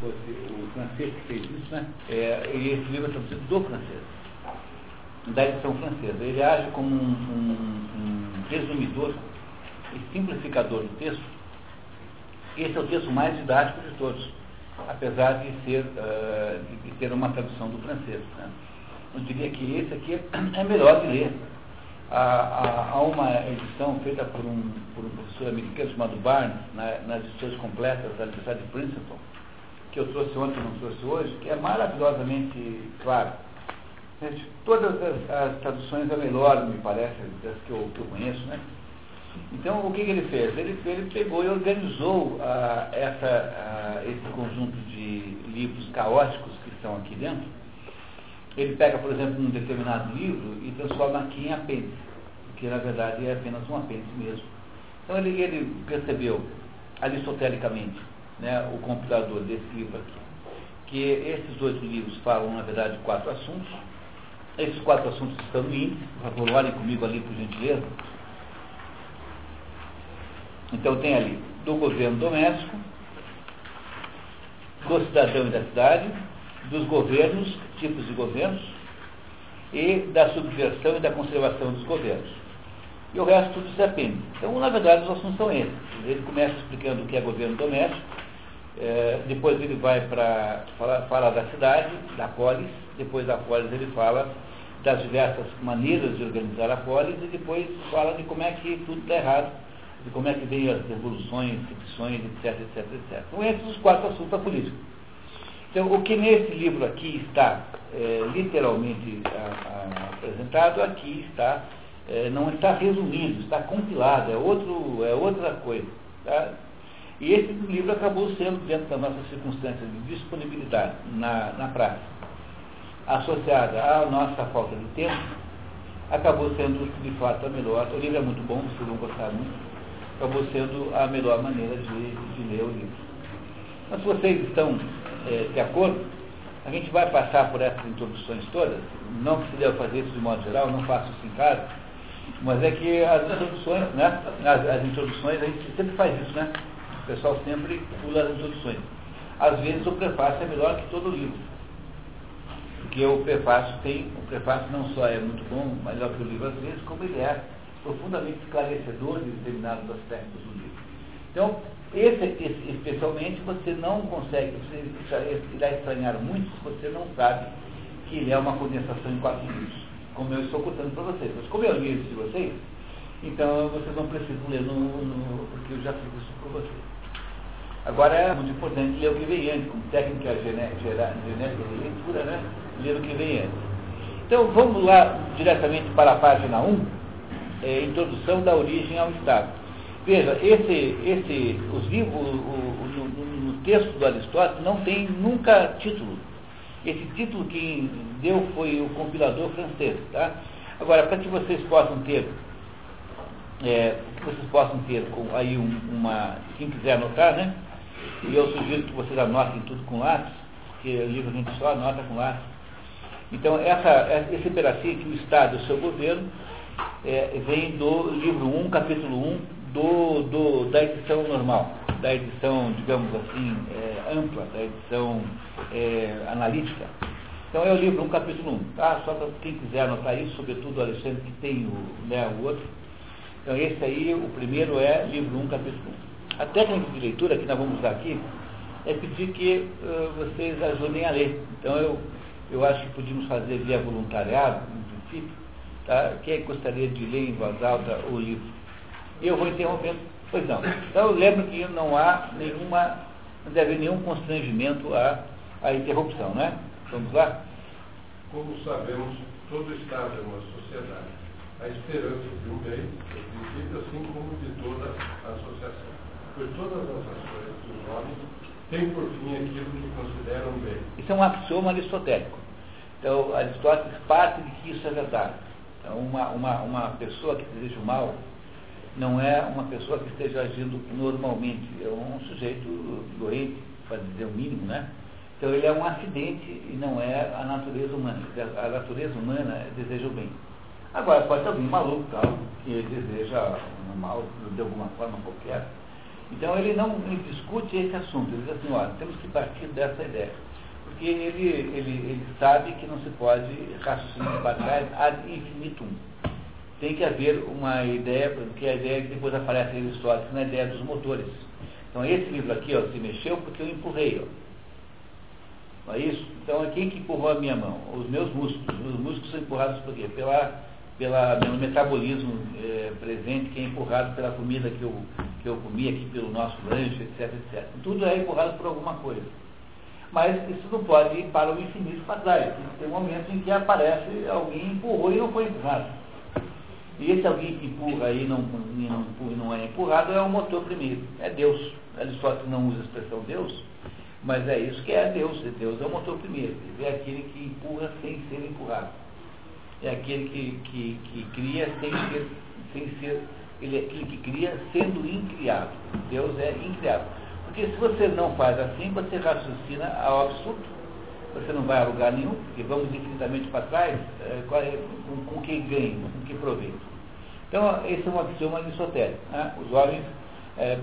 fosse o francês que fez isso, né? É, e esse livro é traduzido do francês, da edição francesa. Ele age como um, um, um resumidor e simplificador do texto. Esse é o texto mais didático de todos, apesar de, ser, uh, de ter uma tradução do francês. Né? Eu diria que esse aqui é melhor de ler há, há, uma edição feita por um, por um professor americano chamado Barnes, na, nas edições completas da Universidade de Princeton, que eu trouxe ontem, não trouxe hoje, que é maravilhosamente claro. Todas as, as traduções é melhor, me parece, das que eu, que eu conheço, né? Então, o que, que ele fez? Ele, ele, pegou e organizou ah, essa, ah, esse conjunto de livros caóticos que estão aqui dentro, ele pega, por exemplo, um determinado livro e transforma aqui em apêndice, que na verdade é apenas um apêndice mesmo. Então ele, ele percebeu, aristotelicamente, né, o compilador desse livro aqui, que esses oito livros falam, na verdade, de quatro assuntos. Esses quatro assuntos estão no índice, por favor, olhem comigo ali, por gentileza. Então tem ali do governo doméstico, do cidadão e da cidade, dos governos, tipos de governos, e da subversão e da conservação dos governos. E o resto tudo se apende. Então, na verdade, os assuntos são esses. Ele começa explicando o que é governo doméstico, é, depois ele vai para falar, fala da cidade, da polis, depois da polis ele fala das diversas maneiras de organizar a polis e depois fala de como é que tudo está errado, de como é que vem as revoluções, ficções, etc, etc, etc. Então, esses os quatro assuntos da política. Então, o que nesse livro aqui está é, literalmente a, a, apresentado, aqui está, é, não está resumido, está compilado, é, outro, é outra coisa. Tá? E esse livro acabou sendo, dentro das nossas circunstâncias de disponibilidade na, na prática, associada à nossa falta de tempo, acabou sendo, de fato, a melhor. O livro é muito bom, vocês vão gostar muito. Acabou sendo a melhor maneira de, de ler o livro. Mas se vocês estão é, de acordo, a gente vai passar por essas introduções todas, não que se deva fazer isso de modo geral, não faço isso em casa, mas é que as introduções, né, as, as introduções, a gente sempre faz isso, né? Pessoal sempre pula as introduções. Às vezes o prefácio é melhor que todo o livro. Porque o prefácio tem, o prefácio não só é muito bom, melhor que o livro às vezes, como ele é profundamente esclarecedor de determinados aspectos do livro. Então, esse, esse, especialmente, você não consegue, você irá estranhar muito se você não sabe que ele é uma condensação em quatro livros, como eu estou contando para vocês. Mas como eu li isso de vocês, então vocês não precisam ler no, no, porque eu já fiz isso por vocês. Agora é muito importante ler o que vem antes, como técnica genética de leitura, né? ler o que vem antes. Então vamos lá diretamente para a página 1, é, introdução da origem ao Estado. Veja, esse, esse, os livros, o, o, no, texto do Aristóteles não tem nunca título. Esse título que deu foi o compilador francês. Tá? Agora, para que vocês possam ter, é, que vocês possam ter aí um, uma, quem quiser anotar, né? E eu sugiro que vocês anotem tudo com lápis, porque o livro a gente só anota com lápis. Então, essa, esse pedacinho o Estado e o seu governo é, vem do livro 1, capítulo 1, do, do, da edição normal, da edição, digamos assim, é, ampla, da edição é, analítica. Então é o livro 1, um, capítulo 1, um, tá? Só para quem quiser anotar isso, sobretudo o Alexandre que tem o, né, o outro. Então esse aí, o primeiro é livro 1, um, capítulo 1. A técnica de leitura que nós vamos usar aqui é pedir que uh, vocês ajudem a ler. Então eu, eu acho que podíamos fazer via voluntariado, no princípio, tá? Quem gostaria de ler em voz alta o livro? Eu vou interrompendo. Pois não. Então eu lembro que não há nenhuma, não deve haver nenhum constrangimento à, à interrupção, né? Vamos lá? Como sabemos, todo Estado é uma sociedade. A esperança de um bem é princípio assim como de toda a associação. Pois todas as ações dos homens têm por fim aquilo que consideram bem. Isso é um axioma aristotélico. Então, Aristóteles parte de que isso é verdade. Então, uma, uma, uma pessoa que deseja o mal não é uma pessoa que esteja agindo normalmente, é um sujeito doente, para dizer o mínimo, né? Então ele é um acidente e não é a natureza humana. A natureza humana deseja o bem. Agora, pode ter alguém maluco, tal, que deseja o mal de alguma forma qualquer. Então ele não ele discute esse assunto, ele diz assim, olha, temos que partir dessa ideia. Porque ele, ele, ele sabe que não se pode raciocinar para trás ad infinitum. Tem que haver uma ideia, porque a ideia que depois aparece em Aristóteles na ideia dos motores. Então esse livro aqui ó, se mexeu porque eu empurrei. Ó. Não é isso? Então quem que empurrou a minha mão? Os meus músculos. Os músculos são empurrados por quê? Pela, pela, pelo metabolismo é, presente que é empurrado pela comida que eu, que eu comi aqui, pelo nosso lanche, etc, etc. Tudo é empurrado por alguma coisa. Mas isso não pode ir para o infinito para trás. Tem um momento em que aparece alguém empurrou e não foi empurrado. E esse alguém que empurra e não, e não, não é empurrado é o motor primeiro, é Deus. Aristóteles não usa a expressão Deus, mas é isso que é Deus. Deus é o motor primeiro. É aquele que empurra sem ser empurrado. É aquele que, que, que cria sem ser, sem ser. Ele é aquele que cria sendo incriado. Deus é incriado. Porque se você não faz assim, você raciocina ao absurdo. Você não vai a lugar nenhum, porque vamos infinitamente para trás, é, é, com, com que ganho, com que proveito. Então, esse é um axioma aristotélico. Né? Os homens é,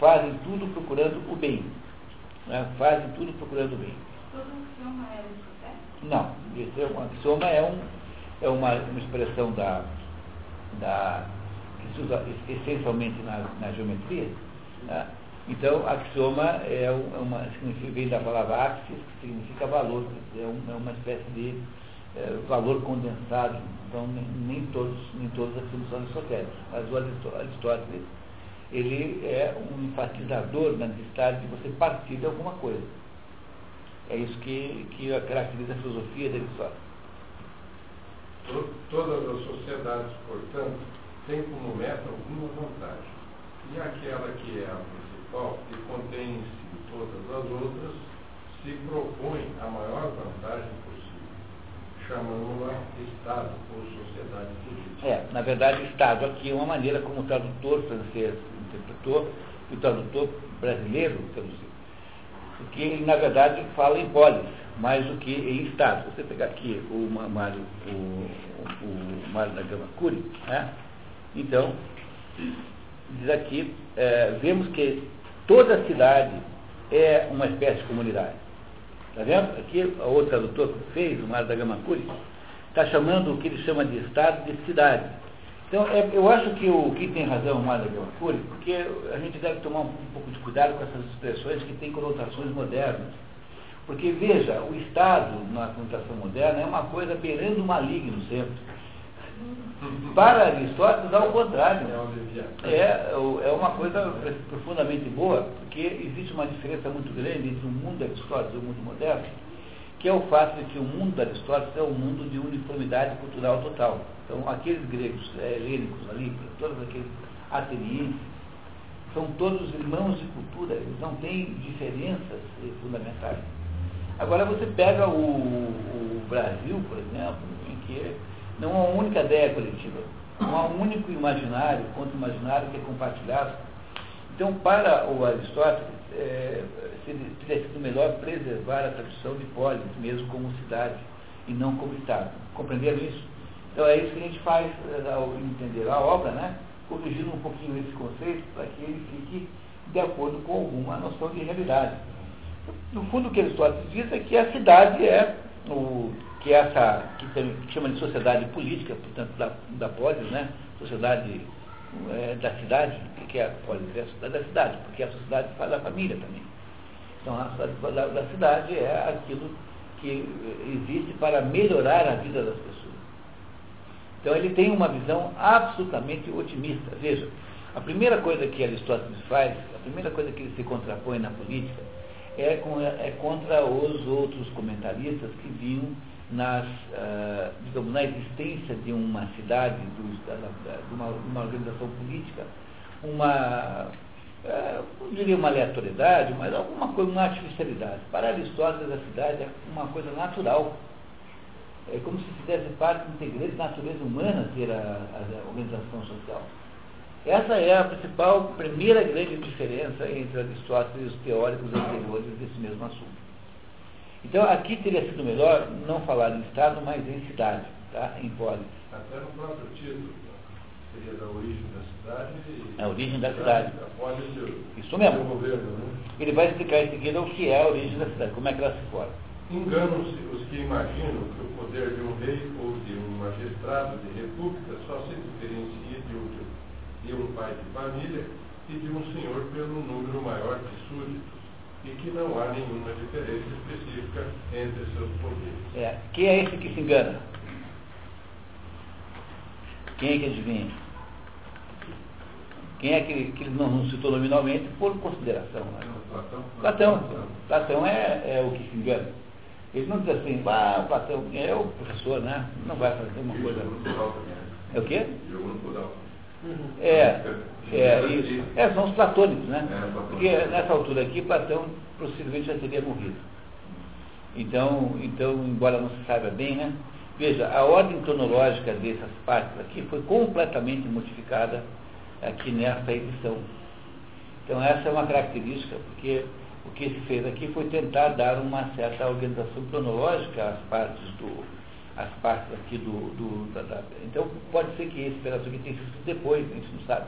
fazem tudo procurando o bem. Né? Fazem tudo procurando o bem. Todo axioma é aristotélico? Não. Esse é um axioma é, um, é uma, uma expressão da, da, que se usa essencialmente na, na geometria. Né? Então, axioma é uma, vem da palavra axis, que significa valor, é, é uma espécie de é, valor condensado. Então, nem, nem, todos, nem todos os axiomas são aristotélicos. Mas o Aristóteles, ele é um enfatizador na necessidade de você partir de alguma coisa. É isso que, que caracteriza a filosofia de Aristóteles. Todas as sociedades, portanto, têm como meta alguma vantagem. E aquela que é a principal, que contém em si todas as outras, se propõe a maior vantagem possível, chamando-a Estado ou sociedade política. É, na verdade, Estado aqui é uma maneira como o tradutor francês interpretou e o tradutor brasileiro traduziu. Porque ele, na verdade, fala em polis, mais do que em Estado. Você pegar aqui o Mário, o, o, o Mário da Gama Cury, né? Então, diz aqui, é, vemos que toda cidade é uma espécie de comunidade. Está vendo? Aqui, o outro tradutor que fez, o Mário da Gama Cury, está chamando o que ele chama de estado de cidade. Então, é, eu acho que o que tem razão o Mário da Gama Cury, porque a gente deve tomar um, um pouco de cuidado com essas expressões que têm conotações modernas. Porque, veja, o Estado, na conotação moderna, é uma coisa beirando o maligno sempre. Para Aristóteles, ao contrário. É, é uma coisa profundamente boa, porque existe uma diferença muito grande entre o mundo de Aristóteles e o mundo moderno, que é o fato de que o mundo de Aristóteles é um mundo de uniformidade cultural total. Então, aqueles gregos é, helênicos ali, todos aqueles atenienses, são todos irmãos de cultura, eles não têm diferenças eh, fundamentais. Agora, você pega o, o Brasil, por exemplo, em que não há uma única ideia coletiva. Não há um único imaginário, contra imaginário que é compartilhado. Então, para o Aristóteles, é, teria sido melhor preservar a tradição de polis, mesmo como cidade, e não como Estado. Compreenderam isso? Então, é isso que a gente faz é, ao entender a obra, né? corrigindo um pouquinho esse conceito para que ele fique de acordo com alguma noção de realidade. No fundo, o que Aristóteles diz é que a cidade é o que é essa, que, tem, chama de sociedade política, portanto, da, da polis, né? Sociedade é, da cidade, o que é a polis? É a sociedade da cidade, porque a sociedade faz da família também. Então, a sociedade da, da cidade é aquilo que existe para melhorar a vida das pessoas. Então, ele tem uma visão absolutamente otimista. Veja, a primeira coisa que Aristóteles faz, a primeira coisa que ele se contrapõe na política, é, com, é contra os outros comentaristas que viam nas, uh, digamos, na existência de uma cidade, de, uma, organização política, uma, uh, eu diria uma aleatoriedade, mas alguma coisa, uma artificialidade. Para Aristóteles, a cidade é uma coisa natural. É como se fizesse parte integrante da natureza humana ter a, a organização social. Essa é a principal, primeira grande diferença entre Aristóteles e os teóricos anteriores desse mesmo assunto. Então, aqui teria sido melhor não falar em Estado, mas em cidade, tá? em polis. Até no próprio título. Seria da origem da cidade. A origem da cidade. Esse, Isso mesmo. governo, né? Ele vai explicar em seguida o que é a origem da cidade, como é que ela se forma. Enganam-se os que imaginam que o poder de um rei ou de um magistrado de república só se diferencia de um, de um pai de família e de um senhor pelo número maior de súditos, e que não há nenhuma diferença específica entre seus poderes. É, quem é esse que se engana? Quem é que adivinha? Quem é que, que ele não, não citou nominalmente por consideração? Né? Platão? Platão. Platão é, é o que se engana. Ele não diz assim, ah, Platão é o professor, né? Não vai fazer uma coisa. É o quê? É, é, isso. É, são os platônicos, né? Porque nessa altura aqui, Platão possivelmente já teria morrido. Então, então, embora não se saiba bem, né? Veja, a ordem cronológica dessas partes aqui foi completamente modificada aqui nessa edição. Então essa é uma característica, porque o que se fez aqui foi tentar dar uma certa organização cronológica às partes do, às partes aqui do, do da, da, então pode ser que esse pedaço aqui tenha sido depois, a gente não sabe.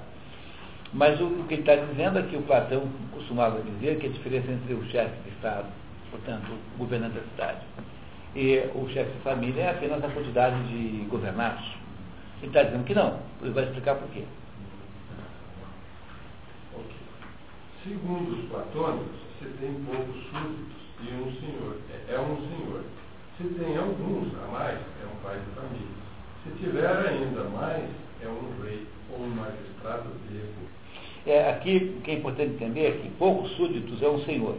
Mas o, o que ele está dizendo é o Platão costumava dizer que a diferença entre o chefe de Estado, portanto, o governante da cidade, e o chefe de família é apenas a quantidade de governados. Ele está dizendo que não. Ele vai explicar por quê. Segundo os platônicos, se tem poucos súditos e um senhor, é, é um senhor. Se tem alguns a mais, é um pai de família. Se tiver ainda mais, é um rei ou um magistrado república. É, aqui, o que é importante entender é que poucos súditos é um senhor.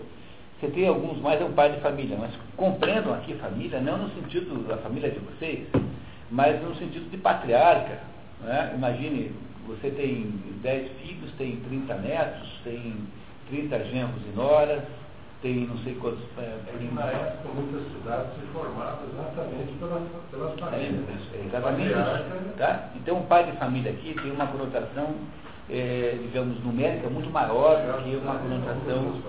Você tem alguns mais, é um pai de família, mas compreendam aqui família, não no sentido da família de vocês, mas no sentido de patriarca. Né? Imagine, você tem 10 filhos, tem 30 netos, tem 30 genros e noras, tem não sei quantos. É, é na época muitas cidades se formavam exatamente pelas, pelas famílias. É, exatamente isso. Tá? Então, um pai de família aqui tem uma conotação, é, digamos, numérica muito maior do que uma conotação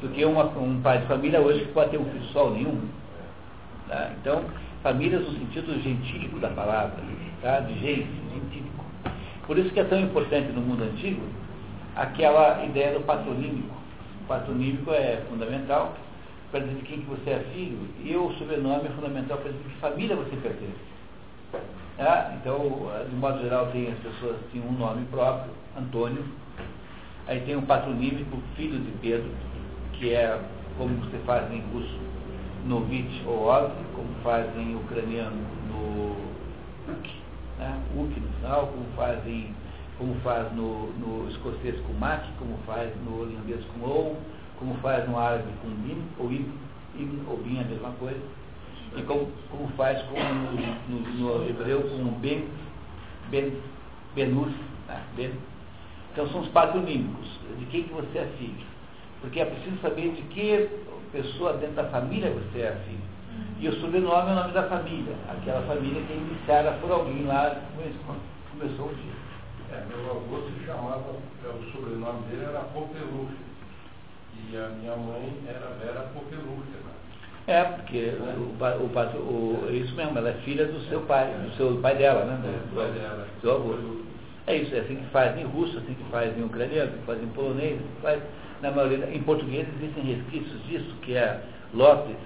do que uma, um pai de família hoje que pode ter um filho só nenhum. Tá? Então, famílias no sentido gentílico da palavra, tá? de gente, gentílico. Por isso que é tão importante no mundo antigo aquela ideia do patronímico. O patronímico é fundamental para dizer de quem que você é filho e o sobrenome é fundamental para dizer de que família você pertence. Ah, então, de modo geral, tem as pessoas têm um nome próprio, Antônio. Aí tem um patronímico, filho de Pedro, que é como você faz em russo, Novich ou Ov, como faz em ucraniano no Uk, né? Uk no final, como faz em como faz no, no escocês com mak, como faz no holandês com ou, como faz no árabe com bin, ou ibn, ibn ou bin é a mesma coisa, e como, como faz com, no, no, no hebreu com ben, ben, benus, né? ben. Então são os patronímicos, de quem que você é filho. Porque é preciso saber de que pessoa dentro da família você é filho. E o sobrenome é o nome da família, aquela família que é iniciada por alguém lá começou o dia. É, meu avô se chamava, é, o sobrenome dele era Popelúcia. E a minha mãe era Vera Popelúcia. Né? É, porque o, o, o, o, isso mesmo, ela é filha do seu pai, do seu pai dela, né? Do, do pai dela. Seu avô. É isso, é assim que faz em russo, assim que faz em ucraniano, assim que faz em polonês, assim que faz na maioria. Em português existem resquícios disso, que é Lopes,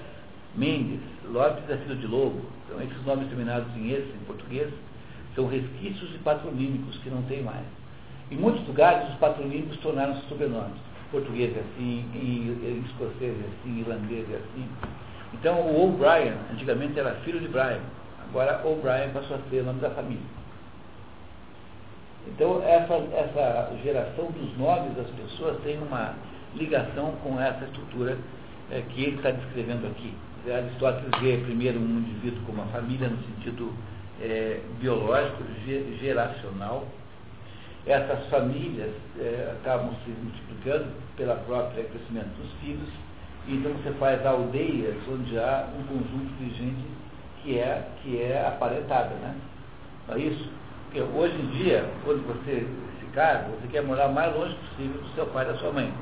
Mendes, Lopes é filho de Lobo. Então esses nomes terminados em esse, em português, são resquícios de patronímicos que não tem mais. Em muitos lugares, os patronímicos tornaram-se sobrenomes. Português é assim, escocês é assim, irlandês é assim. Então, o O'Brien, antigamente era filho de Brian. Agora, O'Brien passou a ser o nome da família. Então, essa, essa geração dos nomes das pessoas tem uma ligação com essa estrutura é, que ele está descrevendo aqui. Aristóteles vê primeiro um indivíduo como uma família no sentido é, biológico, geracional. Essas famílias é, acabam se multiplicando pela própria crescimento dos filhos, então você faz aldeias onde há um conjunto de gente que é, que é aparentada, né? Não é isso? Porque hoje em dia, quando você se casa, você quer morar mais longe possível do seu pai e da sua mãe.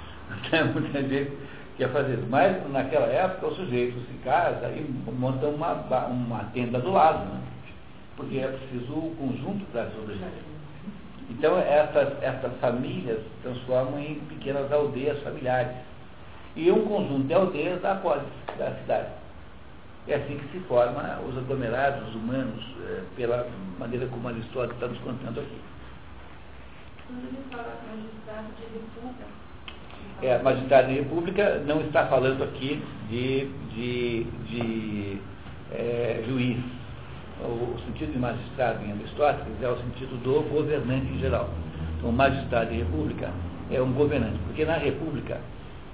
Tem muita gente que quer fazer isso. Mas naquela época o sujeito se casa e monta uma, uma tenda do lado, né? Porque é preciso o conjunto para sobreviver. Então, essas, essas famílias se transformam em pequenas aldeias familiares. E um conjunto de aldeias da polis, da cidade. É assim que se formam os aglomerados humanos, eh, pela maneira como Aristóteles está nos contando aqui. Quando ele fala magistrado de república, É, magistrado de república não está falando aqui de, de, de é, juiz. O, sentido de magistrado em Aristóteles é o sentido do governante em geral. Então, magistrado de república é um governante, porque na república,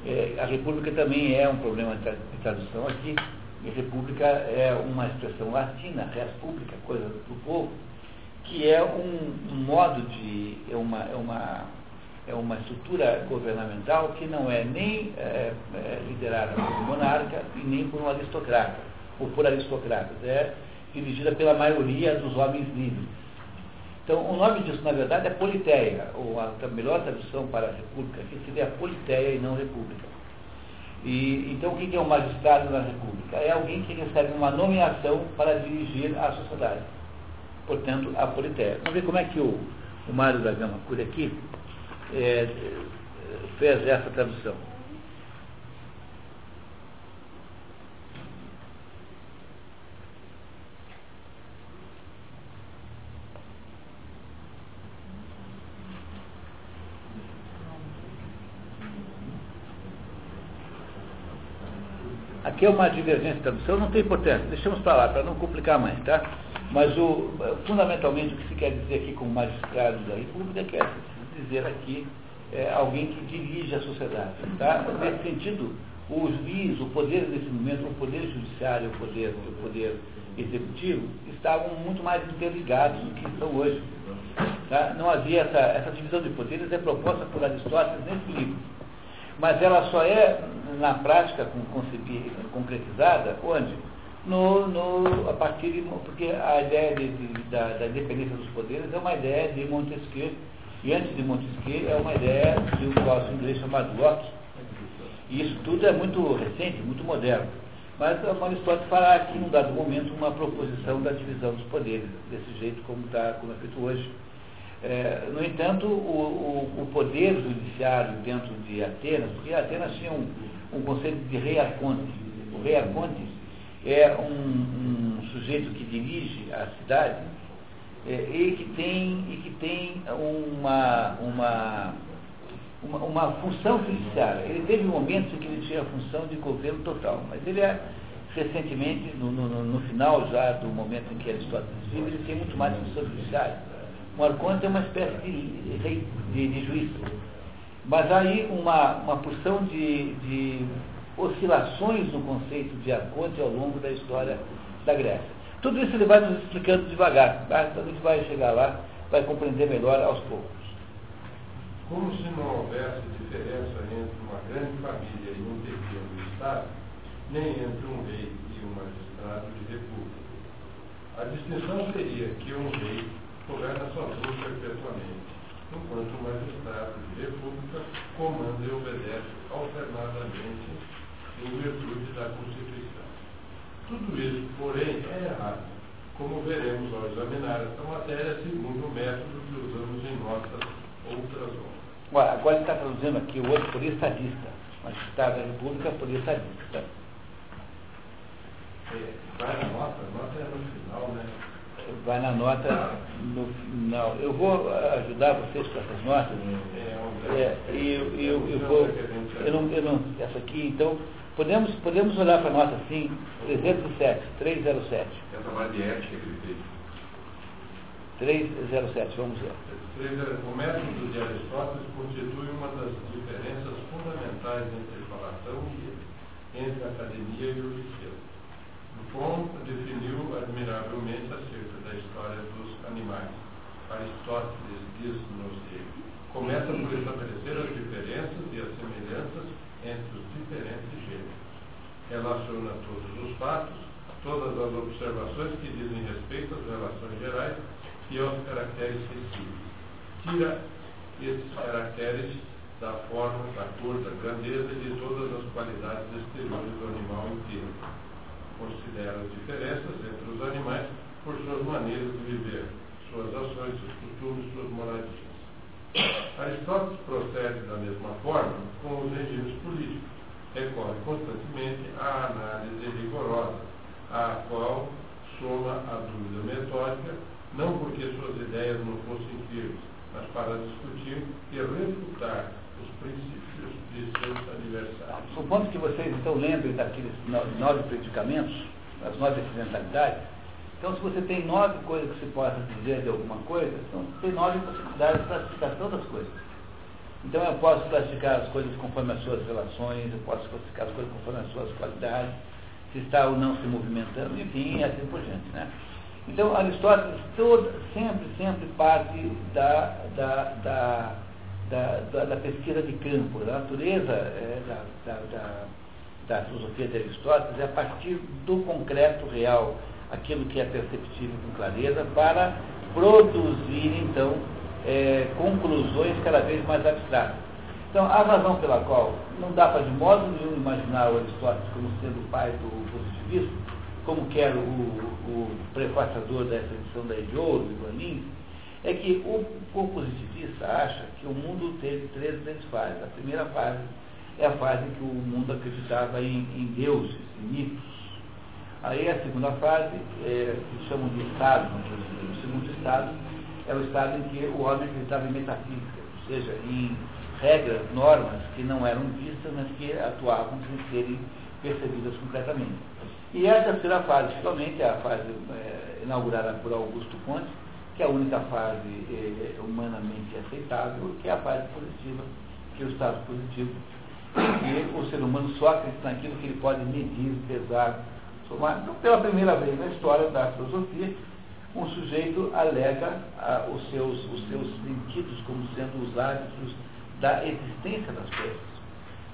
é, a república também é um problema de tradução aqui, e república é uma expressão latina, res pública, coisa do povo, que é um, um modo de. é uma, é uma, é uma estrutura governamental que não é nem é, é, liderada por um monarca e nem por um aristocrata, ou por aristocratas, é dirigida pela maioria dos homens livres. Então, o nome disso, na verdade, é Politeia, ou a melhor tradução para a república aqui seria Politeia e não república. E, então, o que é um magistrado na república? É alguém que recebe uma nomeação para dirigir a sociedade. Portanto, a Politeia. Vamos ver como é que o, o Mário da Gama Cura aqui é, fez essa tradução. Aqui é uma divergência de tradução, não tem importância, deixamos para lá, para não complicar mais, tá? Mas o, fundamentalmente o que se quer dizer aqui com magistrado da República quer dizer aqui é, alguém que dirige a sociedade. Tá? Nesse sentido, o juiz, o poder nesse momento, o poder judiciário, o poder, o poder executivo, estavam muito mais interligados do que estão hoje. Tá? Não havia essa, essa divisão de poderes, é proposta por Aristóteles nesse livro. Mas ela só é, na prática, concretizada, onde? No, no, a partir de, porque a ideia de, de, da, da independência dos poderes é uma ideia de Montesquieu, e antes de Montesquieu é uma ideia de um filósofo inglês chamado Locke. E isso tudo é muito recente, muito moderno. Mas Aristóteles fará aqui, num dado momento, uma proposição da divisão dos poderes, desse jeito como, tá, como é feito hoje. É, no entanto, o, o, o, poder judiciário dentro de Atenas, porque Atenas tinha um, um conceito de rei arconte. O rei arconte é um, um sujeito que dirige a cidade é, e que tem, e que tem uma, uma, uma, uma função judiciária. Ele teve momentos em que ele tinha a função de governo total, mas ele é recentemente, no, no, no final já do momento em que Aristóteles vive, ele tem muito mais função judiciária. Um arconte é uma espécie de, de, de, de juiz. Mas aí uma, uma porção de, de oscilações no conceito de arconte ao longo da história da Grécia. Tudo isso ele vai nos explicando devagar, tá? então a gente vai chegar lá, vai compreender melhor aos poucos. Como se não houvesse diferença entre uma grande família e um pequeno Estado, nem entre um rei e um magistrado de república. A distinção seria que um rei governa sozinho perpetuamente, enquanto o magistrado de república comanda e obedece alternadamente em virtude da Constituição. Tudo isso, porém, é errado, como veremos ao examinar esta matéria segundo o método que usamos em nossas outras obras. Agora, agora ele está traduzindo aqui o outro por estadista, magistrado da república por estadista. É, vai na nota, a nota é no final, né? Vai na nota no final. Eu vou ajudar vocês com essas notas. É, e eu, eu, eu vou. Eu não, eu não, essa aqui, então, podemos, podemos olhar para a nota assim, 307, 307. Essa mais de ética que ele fez. 307, vamos ver. O método de Aristóteles constitui uma das diferenças fundamentais entre Platão e entre a academia e o liceu. Buffon definiu admiravelmente acerca da história dos animais. Aristóteles diz-nos que começa por estabelecer as diferenças e as semelhanças entre os diferentes gêneros. Relaciona todos os fatos, todas as observações que dizem respeito às relações gerais e aos caracteres sensíveis. Tira esses caracteres da forma, da cor, da grandeza e de todas as qualidades exteriores do animal inteiro considera as diferenças entre os animais por suas maneiras de viver, suas ações, seus costumes, suas moradias. Aristóteles procede da mesma forma com os regimes políticos. Recorre constantemente à análise rigorosa, à qual soma a dúvida metódica, não porque suas ideias não fossem firmes, mas para discutir e refutar os princípios. Supondo que vocês então lembrem daqueles nove predicamentos, as nove acidentalidades, então, se você tem nove coisas que se possa dizer de alguma coisa, então tem nove possibilidades de classificação das coisas. Então, eu posso classificar as coisas conforme as suas relações, eu posso classificar as coisas conforme as suas qualidades, se está ou não se movimentando, enfim, e assim por diante. Né? Então, Aristóteles toda, sempre, sempre parte da, da, da, da, da pesquisa de campo, da natureza é, da, da, da filosofia de Aristóteles é a partir do concreto real aquilo que é perceptível com clareza, para produzir, então, é, conclusões cada vez mais abstratas. Então, a razão pela qual não dá para de modo nenhum imaginar o Aristóteles como sendo o pai do positivismo, como quer o, o prefaciador dessa edição da Ediouro, Ivanin, é que o, o positivista acha que o mundo teve três grandes fases. A primeira fase é a fase em que o mundo acreditava em, em deuses, em mitos, Aí a segunda fase, é, que chamam de estado, o segundo estado, é o estado em que o homem acreditava em metafísica, ou seja, em regras, normas que não eram vistas, mas que atuavam sem serem percebidas completamente. E a terceira fase, finalmente, é a fase é, inaugurada por Augusto Conte, que é a única fase é, humanamente aceitável, que é a fase positiva, que é o estado positivo, que o ser humano só acredita naquilo que ele pode medir, pesar, então, pela primeira vez na história da filosofia, um sujeito alega ah, os, seus, os seus sentidos como sendo os hábitos da existência das coisas.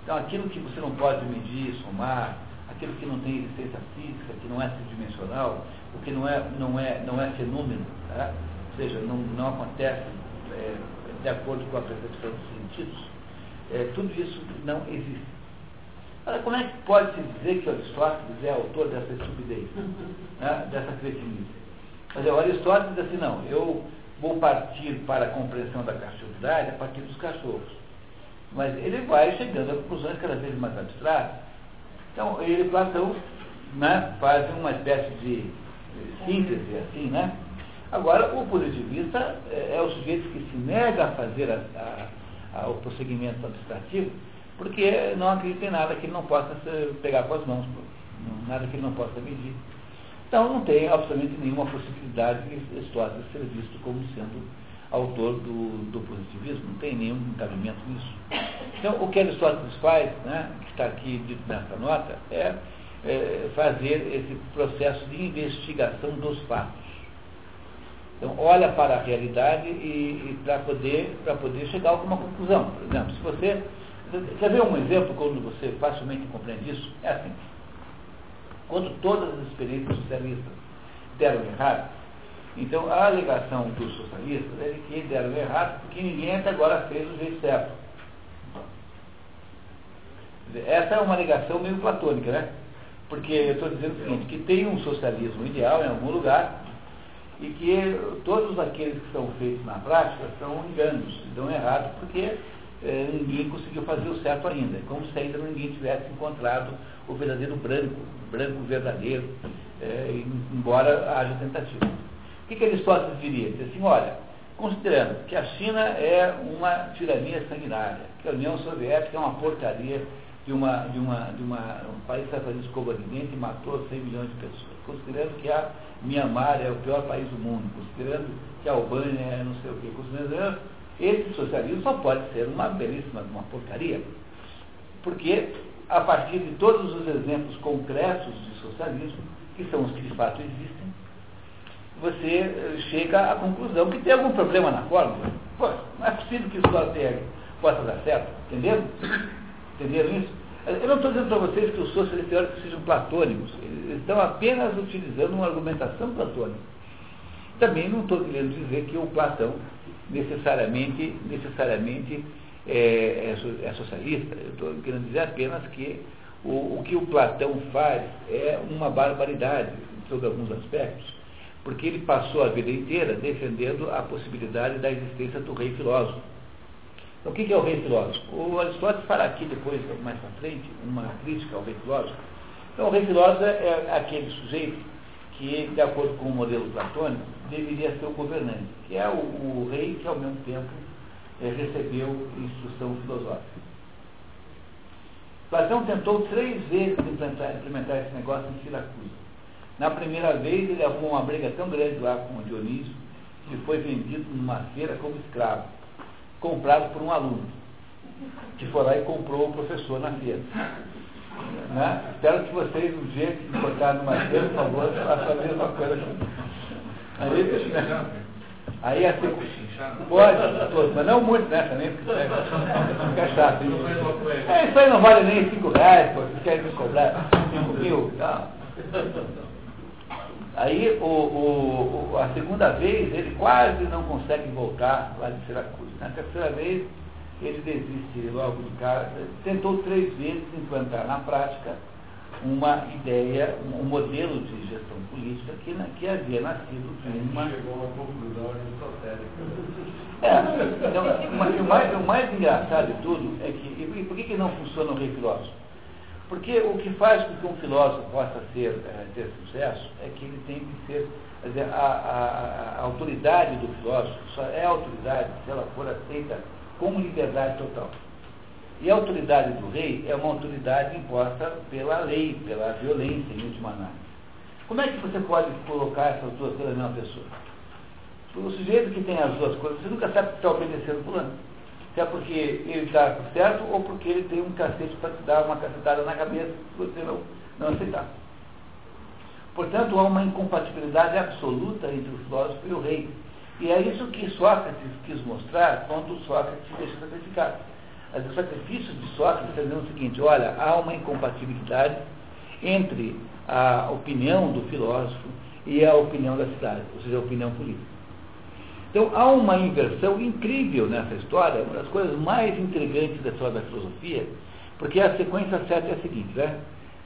Então, aquilo que você não pode medir, somar, aquilo que não tem existência física, que não é tridimensional, o que não é, não é, não é fenômeno, tá? Ou seja, não, não acontece é, de acordo com a percepção dos sentidos, é, tudo isso não existe. Agora, como é que pode se dizer que Aristóteles é autor dessa estupidez, né, dessa cretinice? Mas o Aristóteles diz assim, não, eu vou partir para a compreensão da cachorridade a partir dos cachorros. Mas ele vai chegando a conclusões cada vez mais abstratas. Então, ele Platão né, uma espécie de síntese, assim, né? Agora, o positivista é, é o sujeito que se nega a fazer a, a, a, o prosseguimento abstrativo porque não acredita em nada que ele não possa pegar com as mãos, nada que ele não possa medir. Então não tem absolutamente nenhuma possibilidade de Aristóteles ser visto como sendo autor do, do positivismo, não tem nenhum cabimento nisso. Então o que Aristóteles faz, né, que está aqui dito nessa nota, é, é fazer esse processo de investigação dos fatos. Então, olha para a realidade e, e para poder, poder chegar a alguma conclusão. Por exemplo, se você Quer ver um exemplo quando você facilmente compreende isso? É assim. Quando todas as experiências socialistas deram errado, então a alegação dos socialistas é de que deram errado porque ninguém até agora fez o jeito certo. Essa é uma alegação meio platônica, né? Porque eu estou dizendo o seguinte, que tem um socialismo ideal em algum lugar e que todos aqueles que são feitos na prática são enganos, dão errado porque é, ninguém conseguiu fazer o certo ainda, como se ainda ninguém tivesse encontrado o verdadeiro branco, branco verdadeiro, é, embora haja tentativa. O que, que Aristóteles diria? Diz assim, olha, considerando que a China é uma tirania sanguinária, que a União Soviética é uma porcaria de, uma, de, uma, de uma, um país extremamente covardiente e matou 100 milhões de pessoas, considerando que a Mianmar é o pior país do mundo, considerando que a Albânia é não sei o quê, considerando esse socialismo só pode ser uma belíssima, uma porcaria. Porque, a partir de todos os exemplos concretos de socialismo, que são os que de fato existem, você eh, chega à conclusão que tem algum problema na fórmula. Pô, não é possível que isso possa dar certo. Entenderam? Entenderam isso? Eu não estou dizendo para vocês que os socialistas teóricos sejam platônicos. Eles estão apenas utilizando uma argumentação platônica. Também não estou querendo dizer que o Platão necessariamente, necessariamente é, é, é socialista. Eu estou querendo dizer apenas que o, o que o Platão faz é uma barbaridade sobre alguns aspectos, porque ele passou a vida inteira defendendo a possibilidade da existência do rei filósofo. O que é o rei filósofo? O Aristóteles fará aqui depois, mais para frente, uma crítica ao rei filósofo. Então, o rei filósofo é aquele sujeito que, de acordo com o modelo platônico, deveria ser o governante, que é o, o rei que, ao mesmo tempo, é, recebeu instrução filosófica. Platão tentou três vezes implementar, implementar esse negócio em Siracusa. Na primeira vez, ele arrumou uma briga tão grande lá com o Dionísio, que foi vendido numa feira como escravo, comprado por um aluno, que foi lá e comprou o professor na feira. Né? Espero que vocês, um dia que encontrarem numa feira, por favor, façam a mesma coisa. Aí, né? aí assim, pode, todos, mas não muito, né? Também fica chato. É, isso aí não vale nem 5 reais, pô, vocês querem me cobrar 5 mil. Tá? Aí, o, o, a segunda vez, ele quase não consegue voltar lá de Siracusa. Na terceira vez, ele desiste logo de cara. Tentou três vezes implantar na prática uma ideia, um modelo de gestão política que, que havia nascido de uma. Chegou a uma conclusão aristotélica. É, então, mas o mais, o mais engraçado de tudo é que. E por que, que não funciona o rei filósofo? Porque o que faz com que um filósofo possa ser, é, ter sucesso é que ele tem que ser. Dizer, a, a, a, autoridade do filósofo só é autoridade se ela for aceita como liberdade total. E a autoridade do rei é uma autoridade imposta pela lei, pela violência, em última análise. Como é que você pode colocar essas duas coisas na mesma pessoa? O sujeito que tem as duas coisas, você nunca sabe que está obedecendo fulano. Se é porque ele está certo ou porque ele tem um cacete para te dar uma cacetada na cabeça que você não, não aceitar. Portanto, há uma incompatibilidade absoluta entre o filósofo e o rei. E é isso que Sócrates quis mostrar quando Sócrates se deixa sacrificar. Mas o sacrifício de Sócrates está dizendo o seguinte, olha, há uma incompatibilidade entre a opinião do filósofo e a opinião da cidade, ou seja, a opinião política. Então há uma inversão incrível nessa história, uma das coisas mais intrigantes da história da filosofia, porque a sequência certa é a seguinte, né?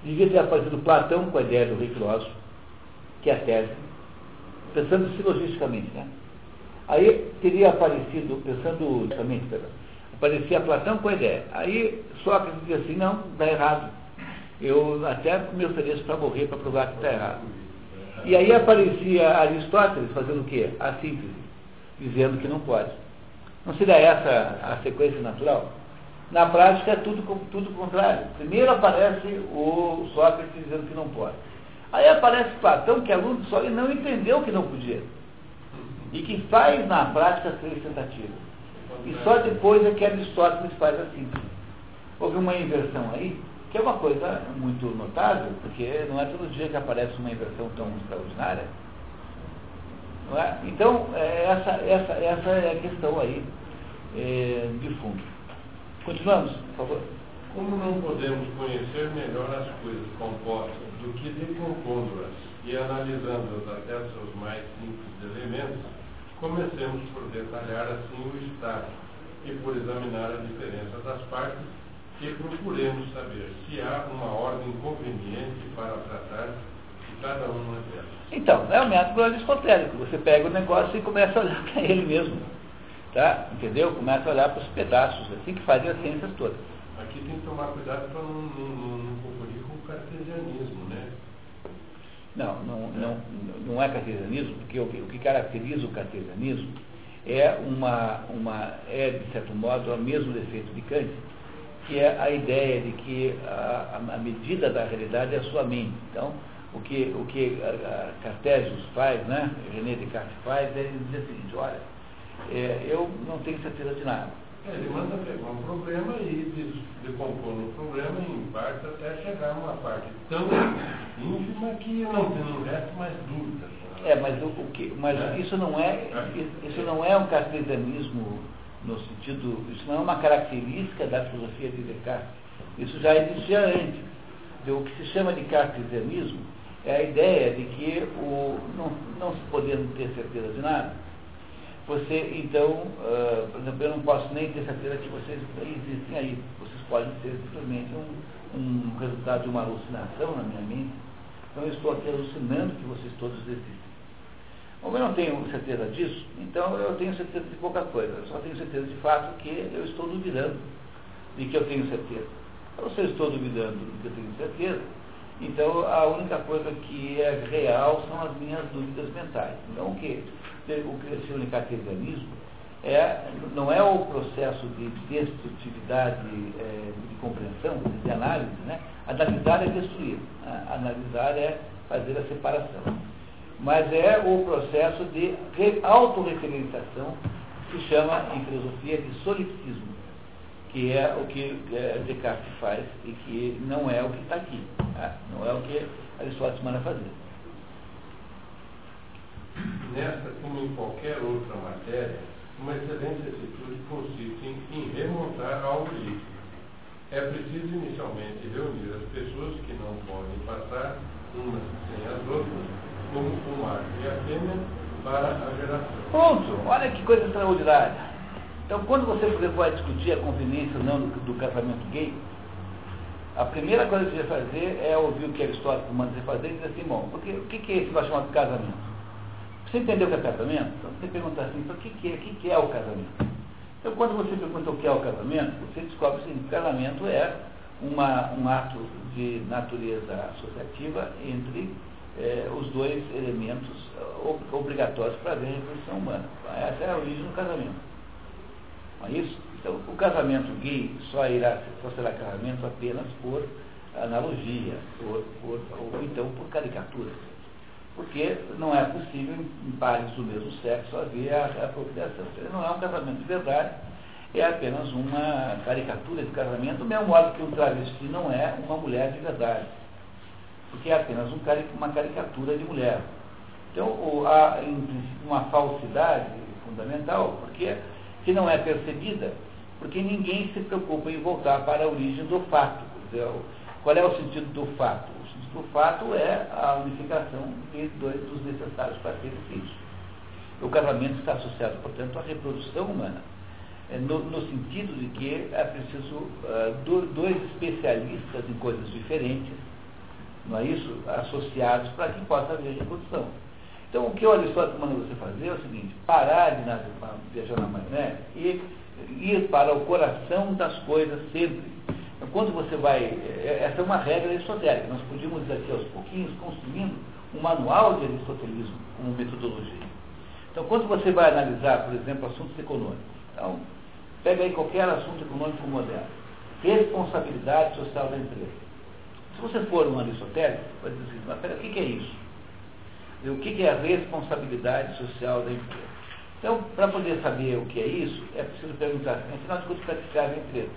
Devia ter aparecido Platão com a ideia do rei filósofo, que é a tese, pensando silogisticamente, né? Aí teria aparecido, pensando logicamente, aparecia Platão com a ideia. Aí Sócrates dizia assim, não, está errado. Eu até me ofereço para morrer para provar que está errado. E aí aparecia Aristóteles fazendo o quê? A síntese dizendo que não pode. Não seria essa a sequência natural? Na prática é tudo, tudo contrário. Primeiro aparece o Sócrates dizendo que não pode. Aí aparece Platão, que é aluno só e não entendeu que não podia. E que faz na prática três tentativas. E só depois é que Aristóteles faz assim. Houve uma inversão aí, que é uma coisa muito notável, porque não é todo dia que aparece uma inversão tão extraordinária. É? Então, é, essa, essa, essa é a questão aí é, de fundo. Continuamos, por favor. Como não podemos conhecer melhor as coisas compostas do que decompondo-as e analisando-as até seus mais simples elementos, comecemos por detalhar assim o estado e por examinar a diferença das partes e procuremos saber se há uma ordem conveniente para tratar cada uma delas. Então, é o método aristotélico. Você pega o negócio e começa a olhar para ele mesmo. Tá? Entendeu? Começa a olhar para os pedaços, assim que fazem as ciências todas. Aqui tem que tomar cuidado para não, não, não, confundir com o cartesianismo, né? Não, não, não, não é cartesianismo, porque o que, o que caracteriza o cartesianismo é uma, uma é, de certo modo, o mesmo defeito de Kant, que é a ideia de que a, a medida da realidade é a sua mente. Então, o que, o que Cartesius faz, né? René Descartes faz, é dizer o seguinte, olha, é, eu não tenho certeza de nada. É, ele manda pegar um problema e decompor o problema em partes até chegar a uma parte tão ínfima que não, não resta mais dúvida. É, mas, o, o que, mas é. isso não é isso não é um cartesianismo no sentido, isso não é uma característica da filosofia de Descartes. Isso já existia antes. O que se chama de cartesianismo é a ideia de que, o, não, não se podendo ter certeza de nada, você, então, uh, por exemplo, eu não posso nem ter certeza que vocês existem aí. Vocês podem ser simplesmente um, um resultado de uma alucinação na minha mente. Então, eu estou aqui alucinando que vocês todos existem. Como eu não tenho certeza disso, então eu tenho certeza de pouca coisa. Eu só tenho certeza de fato que eu estou duvidando de que eu tenho certeza. Então, se eu estou duvidando de que eu tenho certeza, então a única coisa que é real são as minhas dúvidas mentais. Então, o que o crescimento cartesianismo é, não é o processo de destrutividade é, de compreensão, de análise, né? Analisar é destruir, né? analisar é fazer a separação. Mas é o processo de autorreferenciação que se chama em filosofia de solipsismo, que é o que é, Descartes faz e que não é o que está aqui, né? não é o que Aristóteles manda fazer. Nesta, como em qualquer outra matéria, uma excelente atitude consiste em, em remontar ao líquido. É preciso inicialmente reunir as pessoas que não podem passar umas sem as outras, como o macho e a fêmea, para a geração. Ponto. Olha que coisa extraordinária. Então, quando você, por exemplo, vai discutir a conveniência ou não do, do casamento gay, a primeira coisa que você vai fazer é ouvir o que Aristóteles manda você fazer e dizer assim, bom, porque, o que, que é esse vai chamar de casamento? Você entendeu o que é casamento? Então você pergunta assim, então, o que, que, é, o que, que é o casamento? Então quando você pergunta o que é o casamento, você descobre que o casamento é uma, um ato de natureza associativa entre eh, os dois elementos obrigatórios para haver a reprodução humana. Essa é a origem do casamento. Não é isso? Então o casamento gay só, irá, só será casamento apenas por analogia, por, por, ou então por caricatura porque não é possível em pares do mesmo sexo haver a, a procriação. Não é um casamento de verdade, é apenas uma caricatura de casamento, do mesmo modo que um travesti não é uma mulher de verdade, porque é apenas um, uma caricatura de mulher. Então, há uma falsidade fundamental, porque que não é percebida, porque ninguém se preocupa em voltar para a origem do fato. Qual é o sentido do fato? O fato é a unificação de dois dos necessários para ter filhos. O casamento está associado, portanto, à reprodução humana, é, no, no sentido de que é preciso uh, dois especialistas em coisas diferentes, não é isso? Associados para que possa haver reprodução. Então, o que o Aristóteles manda você fazer é o seguinte: parar de viajar na maionese e ir para o coração das coisas sempre então, quando você vai. É, essa é uma regra esotérica. Nós podíamos aqui aos pouquinhos construindo um manual de aristotelismo como metodologia. Então, quando você vai analisar, por exemplo, assuntos econômicos, então, pega aí qualquer assunto econômico moderno. Responsabilidade social da empresa. Se você for um aristotélico, vai dizer assim, mas pera, o que é isso? O que, é a responsabilidade social da empresa? Então, para poder saber o que é isso, é preciso perguntar, afinal de contas, para que serve a empresa?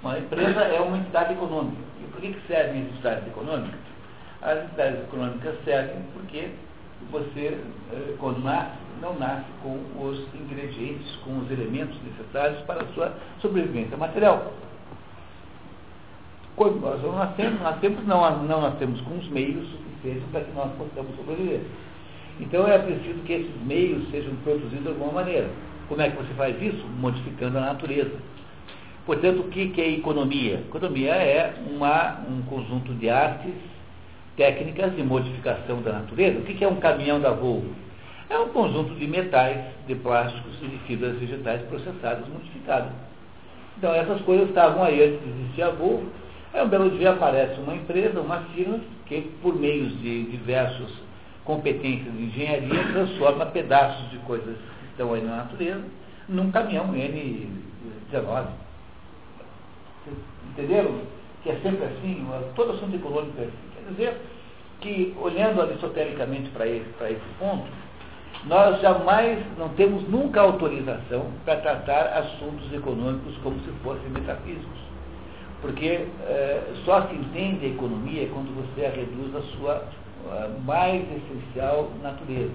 Uma empresa é uma entidade econômica. E por que, que servem as entidades econômicas? As entidades econômicas servem porque você, eh, quando nasce, não nasce com os ingredientes, com os elementos necessários para a sua sobrevivência material. Quando nós nascemos, nascemos não, não nascemos com os meios para que nós possamos sobreviver. Então é preciso que esses meios sejam produzidos de alguma maneira. Como é que você faz isso? Modificando a natureza. Portanto, o que, é economia? Economia é uma, um conjunto de artes técnicas de modificação da natureza. O que, que é um caminhão da Volvo? É um conjunto de metais, de plásticos e de fibras vegetais processadas, modificadas. Então, essas coisas estavam aí antes de existir a Volvo. Aí, um belo dia aparece uma empresa, uma firma, que por meios de diversas competências de engenharia transforma pedaços de coisas que estão aí na natureza num caminhão N19. Entenderam? Que é sempre assim, todo assunto econômico é assim. Quer dizer que, olhando aristotelicamente para esse, esse ponto, nós jamais, não temos nunca autorização para tratar assuntos econômicos como se fossem metafísicos. Porque é, só se entende a economia quando você a reduz à sua a mais essencial natureza.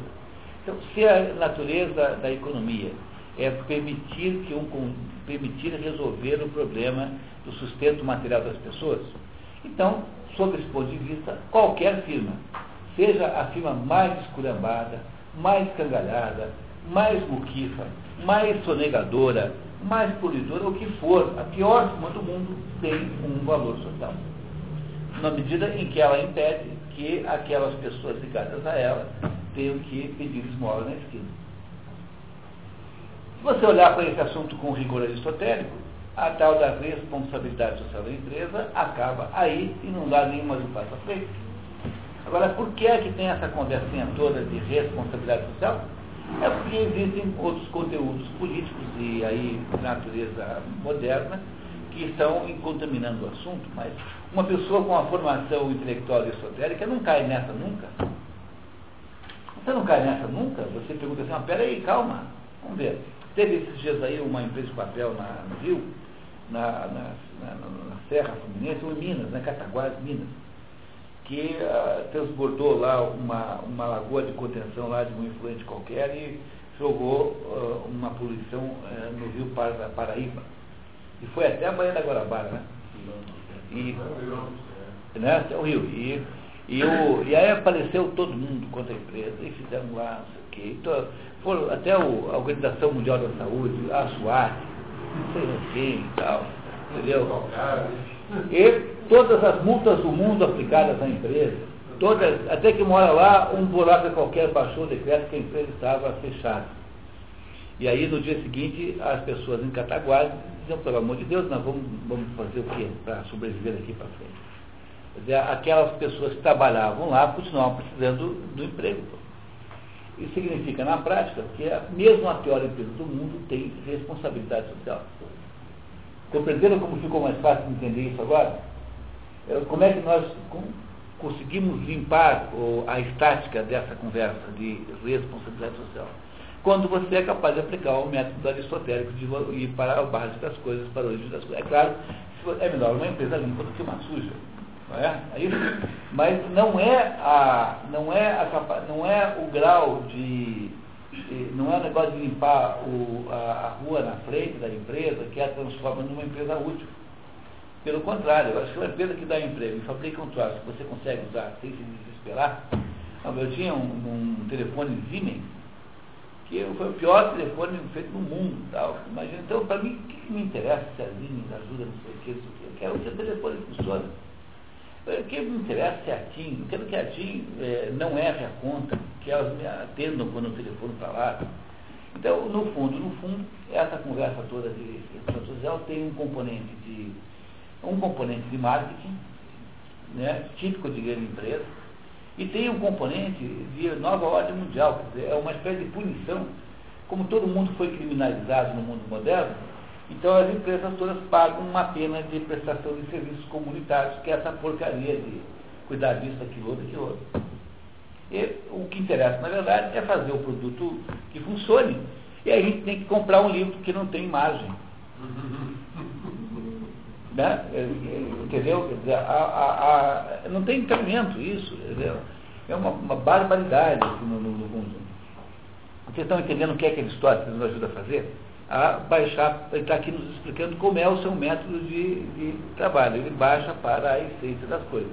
Então, se a natureza da economia é permitir, que um, permitir resolver o problema do sustento material das pessoas. Então, sob esse ponto de vista, qualquer firma, seja a firma mais esculhambada, mais cangalhada, mais muquifa, mais sonegadora, mais polidora, o que for, a pior firma do mundo tem um valor social. Na medida em que ela impede que aquelas pessoas ligadas a ela tenham que pedir esmola na esquina. Se você olhar para esse assunto com rigor aristotélico, a tal da responsabilidade social da empresa acaba aí e não dá nenhuma à frente. Agora, por que é que tem essa conversinha toda de responsabilidade social? É porque existem outros conteúdos políticos aí de natureza moderna que estão contaminando o assunto, mas uma pessoa com uma formação intelectual e esotérica não cai nessa nunca. Você não cai nessa nunca? Você pergunta assim, ah, peraí, calma, vamos ver. Teve esses dias aí uma empresa de papel na, no Rio, na, na, na, na Serra Fluminense, ou em Minas, né, Cataguás, Minas, que uh, transbordou lá uma, uma lagoa de contenção lá de um influente qualquer e jogou uh, uma poluição uh, no Rio Paraíba. E foi até a Baía da Guarabara, né? E, né? Até o Rio. E, e, o, e aí apareceu todo mundo contra a empresa, e fizemos lá, não sei o quê. Então, foram até o, a Organização Mundial da Saúde, a SWAT, não sei o quê e tal, entendeu? E todas as multas do mundo aplicadas à empresa, todas, até que mora lá, um buraco qualquer baixou o decreto que a empresa estava fechada. E aí no dia seguinte as pessoas em Cataguás diziam, pelo amor de Deus, nós vamos, vamos fazer o quê para sobreviver daqui para frente? Quer dizer, aquelas pessoas que trabalhavam lá continuavam precisando do emprego. Isso significa, na prática, que mesmo a pior empresa do mundo tem responsabilidade social. Compreenderam como ficou mais fácil de entender isso agora? É, como é que nós conseguimos limpar a estática dessa conversa de responsabilidade social? Quando você é capaz de aplicar o método aristotélico de ir para a base das coisas, para a origem das coisas. É claro, é melhor uma empresa limpa do que uma suja. Não é? é isso? Mas não é, a, não, é a, não é o grau de. Não é o negócio de limpar o, a, a rua na frente da empresa que a transforma numa empresa útil. Pelo contrário, eu acho que uma empresa que dá emprego e fabrica um troço que você consegue usar sem se desesperar. Eu tinha um, um telefone Siemens, que foi o pior telefone feito no mundo. Tal. Imagina, então, para mim, o que me interessa se a Siemens ajuda, não sei o que, isso Eu quero que o telefone funcione. O que me interessa se a TIM, eu quero que a TIM é, não erre a conta, que elas me atendam quando o telefone está lá. Então, no fundo, no fundo, essa conversa toda de educação social tem um componente de um componente de marketing, né, típico de grande empresa, e tem um componente de nova ordem mundial, quer dizer, é uma espécie de punição. Como todo mundo foi criminalizado no mundo moderno, então as empresas todas pagam uma pena de prestação de serviços comunitários, que é essa porcaria de cuidar disso, daquilo, daquilo outro. E o que interessa, na verdade, é fazer o produto que funcione. E a gente tem que comprar um livro que não tem imagem. Né? É, é, entendeu? A, a, a, não tem encaminhamento isso. É uma, uma barbaridade no, no, no mundo. Vocês estão entendendo o que é que Aristóteles nos ajuda a fazer? A baixar, ele está aqui nos explicando como é o seu método de, de trabalho. Ele baixa para a essência das coisas.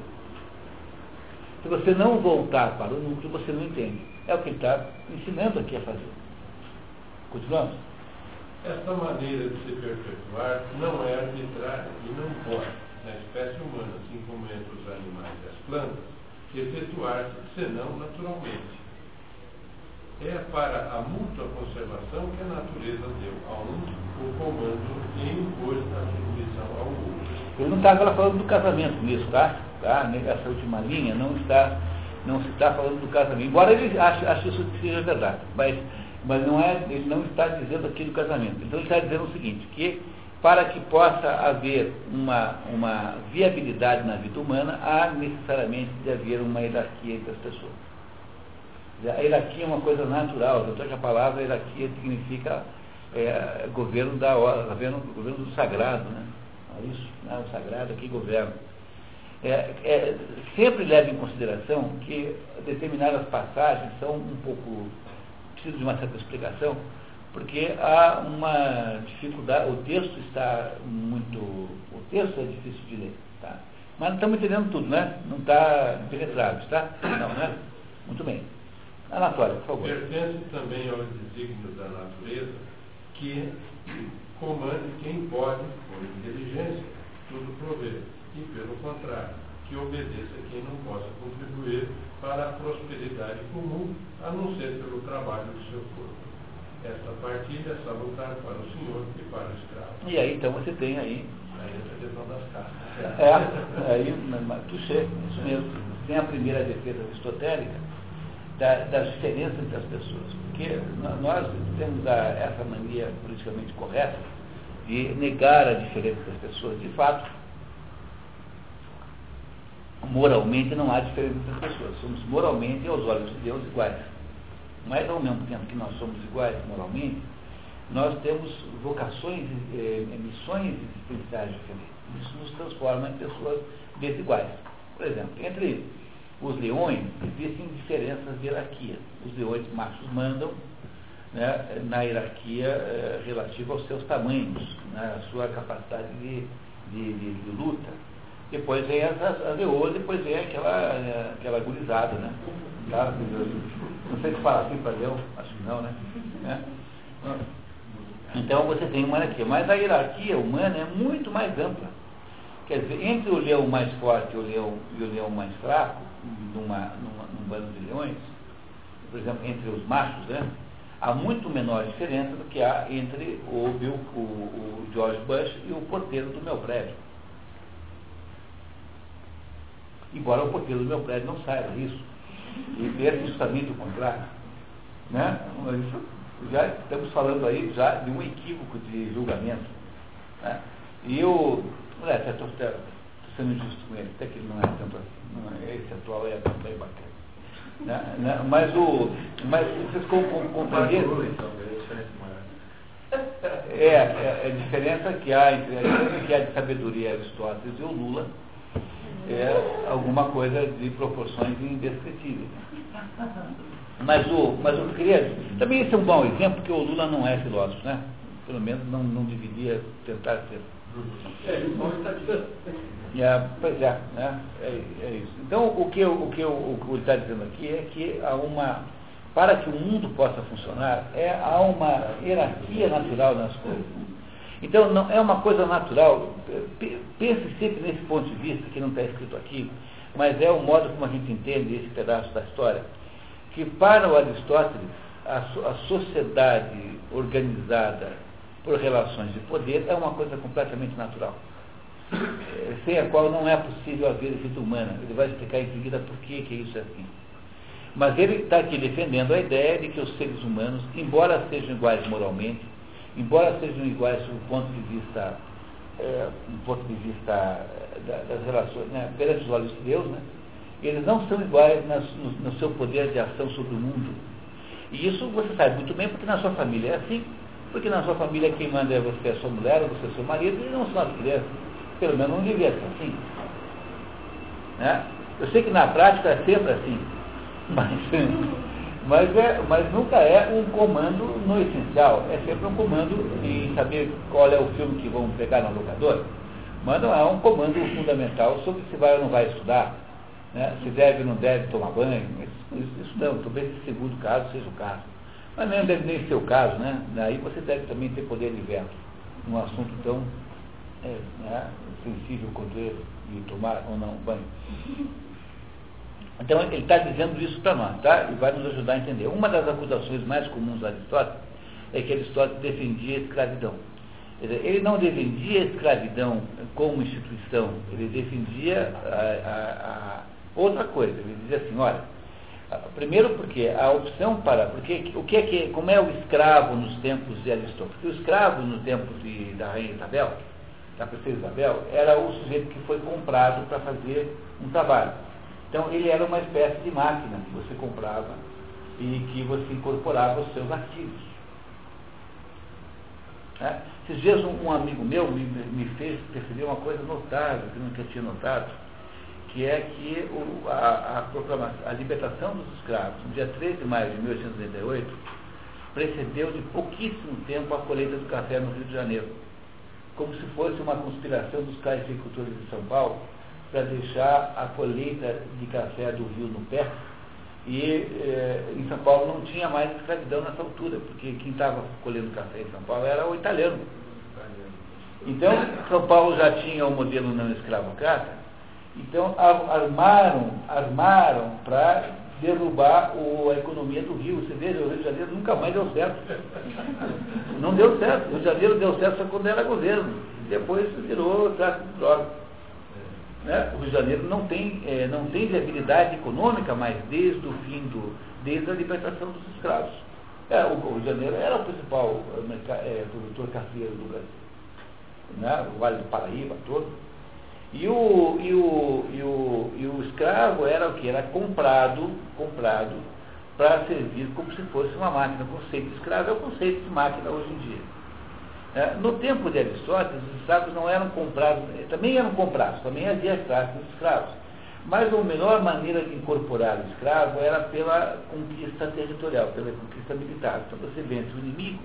Se você não voltar para o núcleo, você não entende. É o que ele está ensinando aqui a fazer. Continuamos? Essa maneira de se perpetuar não é arbitrária e não pode, na espécie humana, assim como entre os animais e as plantas, efetuar-se senão naturalmente. É para a mútua conservação que a natureza deu a um o comando e impôs a submissão ao outro. Eu não estava falando do casamento nisso, tá? tá? Essa última linha não está, não se está falando do casamento. Embora ele ache, ache isso que seja verdade. Mas mas não é, ele não está dizendo aqui do casamento. Então ele está dizendo o seguinte, que para que possa haver uma, uma viabilidade na vida humana, há necessariamente de haver uma hierarquia entre as pessoas. A hierarquia é uma coisa natural, tanto que a palavra hierarquia significa é, governo, da, governo, governo do sagrado, né? É isso, né? o sagrado aqui governa. É, é, sempre leve em consideração que determinadas passagens são um pouco preciso de uma certa explicação, porque há uma dificuldade, o texto está muito. O texto é difícil de ler, tá? Mas estamos entendendo tudo, né? Não está penetrado, está? Não, né? Muito bem. Anatólia, por favor. Pertence também ao desígnio da natureza que comande quem pode, por inteligência, tudo prover. E, pelo contrário, que obedeça quem não possa contribuir para a prosperidade comum, a não ser pelo trabalho do seu corpo. Esta partilha é salutar para o senhor e para o escravo. E aí então você tem aí. Aí a questão das castas. É, aí, touché, isso mesmo. Tem a primeira defesa aristotélica da, das diferenças entre as pessoas. Porque nós temos a, essa mania politicamente correta de negar a diferença das pessoas. De fato, moralmente não há diferença entre as pessoas. Somos moralmente, aos olhos de Deus, iguais. Mas ao mesmo tempo que nós somos iguais moralmente, nós temos vocações, eh, missões existenciais diferentes. Isso nos transforma em pessoas desiguais. Por exemplo, entre os leões existem diferenças de hierarquia. Os leões machos mandam né, na hierarquia eh, relativa aos seus tamanhos, né, à sua capacidade de, de, de, de luta. Depois vem as, as leoas, depois vem aquela, eh, aquela gurizada, né? Tá? Não sei se fala assim para leão, acho que não, né? É. Então você tem uma hierarquia, mas a hierarquia humana é muito mais ampla. Quer dizer, entre o leão mais forte e o leão, e o leão mais fraco, numa, numa, num bando de leões, por exemplo, entre os machos, né? há muito menor diferença do que há entre o, Bill, o, o George Bush e o porteiro do meu prédio. Embora o porteiro do meu prédio não saiba isso. E pense justamente o contrário. Né? Isso, já estamos falando aí já de um equívoco de julgamento. Né? E o. Olha, estou sendo injusto com ele, até que ele não é tanto assim. Não é, esse atual é bem bacana. Né? Né? Mas o. Mas vocês compreenderam? Então, é, é, é, a diferença que há entre a diferença que há de sabedoria Aristóteles e o Lula é alguma coisa de proporções indescritíveis. Mas o, mas o queria, também esse é um bom exemplo, porque o Lula não é filósofo, né? Pelo menos não, não deveria tentar ser. É, está é, pois é, né? É, é, isso. Então o que, o que o, o ele está dizendo aqui é que há uma. Para que o mundo possa funcionar, é, há uma hierarquia natural nas coisas. Então, não, é uma coisa natural. Pense sempre nesse ponto de vista, que não está escrito aqui, mas é o modo como a gente entende esse pedaço da história, que para o Aristóteles, a, a sociedade organizada por relações de poder é uma coisa completamente natural, é, sem a qual não é possível haver vida humana. Ele vai explicar em seguida por que, que isso é assim. Mas ele está aqui defendendo a ideia de que os seres humanos, embora sejam iguais moralmente, embora sejam iguais do ponto de vista, é, do ponto de vista é, das relações, né, perante os olhos de Deus, né, eles não são iguais nas, no, no, seu poder de ação sobre o mundo. E isso você sabe muito bem porque na sua família é assim. Porque na sua família quem manda é você, a sua mulher, ou você, seu marido, e não são as crianças. Pelo menos não devia ser assim. Né? Eu sei que na prática é sempre assim. Mas mas, é, mas nunca é um comando no essencial, é sempre um comando em saber qual é o filme que vão pegar no locador. Mas não é um comando fundamental sobre se vai ou não vai estudar, né? se deve ou não deve tomar banho. Isso, isso não, talvez esse segundo caso seja o caso. Mas nem deve nem ser o caso, né? Aí você deve também ter poder de veto num assunto tão é, né, sensível quanto esse, de tomar ou não banho. Então ele está dizendo isso para nós, tá? E vai nos ajudar a entender. Uma das acusações mais comuns a Aristóteles é que Aristóteles defendia a escravidão. Ele não defendia a escravidão como instituição, ele defendia a, a, a outra coisa. Ele dizia assim, olha, primeiro porque a opção para, porque o que é que, como é o escravo nos tempos de Aristóteles? Porque o escravo nos tempos de, da rainha Isabel, da princesa Isabel, era o sujeito que foi comprado para fazer um trabalho. Então ele era uma espécie de máquina que você comprava e que você incorporava os seus ativos. É? Esses dias um, um, amigo meu me, me fez perceber uma coisa notável, que eu nunca tinha notado, que é que o, a, a, a libertação dos escravos, no dia 13 de maio de 1888, precedeu de pouquíssimo tempo a colheita do café no Rio de Janeiro, como se fosse uma conspiração dos cafeicultores de São Paulo para deixar a colheita de café do rio no pé. E eh, em São Paulo não tinha mais escravidão nessa altura, porque quem estava colhendo café em São Paulo era o italiano. Então, São Paulo já tinha o modelo não escravocrata, Então armaram, armaram para derrubar o, a economia do Rio. Você veja, o Rio de Janeiro nunca mais deu certo. Não deu certo. O Rio de Janeiro deu certo só quando era governo. Depois virou tráfico de drogas. Né? O Rio de Janeiro não tem, é, não tem viabilidade econômica mais desde o fim do, desde a libertação dos escravos. É, o Rio de Janeiro era o principal é, produtor cafeiro do Brasil. Né? O Vale do Paraíba todo. E o, e o, e o, e o escravo era o que? Era comprado, comprado para servir como se fosse uma máquina. O conceito de escravo é o conceito de máquina hoje em dia. É, no tempo de Aristóteles, os escravos não eram comprados, também eram comprados, também havia de escravos. Mas a melhor maneira de incorporar o escravo era pela conquista territorial, pela conquista militar. Então você vence o inimigo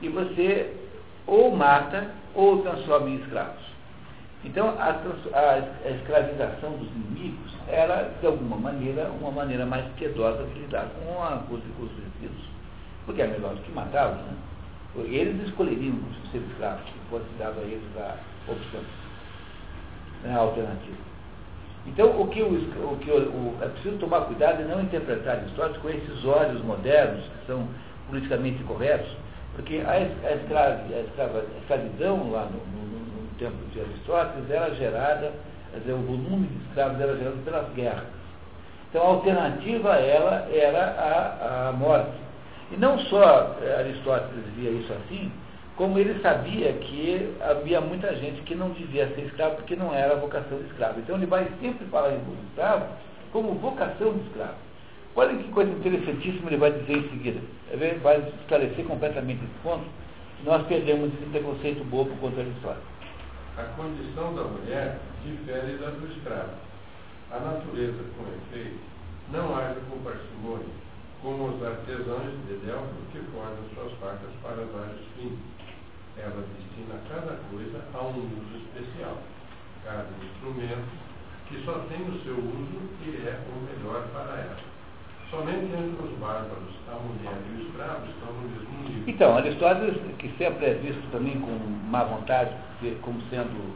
e você ou mata ou transforma em escravos. Então, a, a, escravização dos inimigos era, de alguma maneira, uma maneira mais piedosa de lidar com, a, com, os resíduos. Porque é melhor do que matá-los. Né? Eles escolheriam ser escravos, se fosse dado a eles a opção, né, a alternativa. Então, o que, o, o que o, é preciso tomar cuidado e não interpretar histórias com esses olhos modernos, que são politicamente corretos, porque a, a, escrava, a, escrava, a escravidão lá no, no tempo de Aristóteles era gerada, dizer, o volume de escravos era gerado pelas guerras. Então a alternativa a ela era a, a morte. E não só eh, Aristóteles via isso assim, como ele sabia que havia muita gente que não devia ser escravo porque não era a vocação de escravo. Então ele vai sempre falar em escravo como vocação de escravo. Olha que coisa interessantíssima ele vai dizer em seguida. Ele vai esclarecer completamente esse ponto. Nós perdemos esse preconceito bobo contra Aristóteles a condição da mulher difere da do escravo. A natureza, com efeito, não age com parcimônia, como os artesãos de Delfos que forjam suas facas para vários fins. Ela destina cada coisa a um uso especial, cada instrumento que só tem o seu uso e é o melhor para ela. Somente entre os bárbaros, a mulher e o escravo estão no mesmo nível. Então, Aristóteles, que sempre é visto também com má vontade, como sendo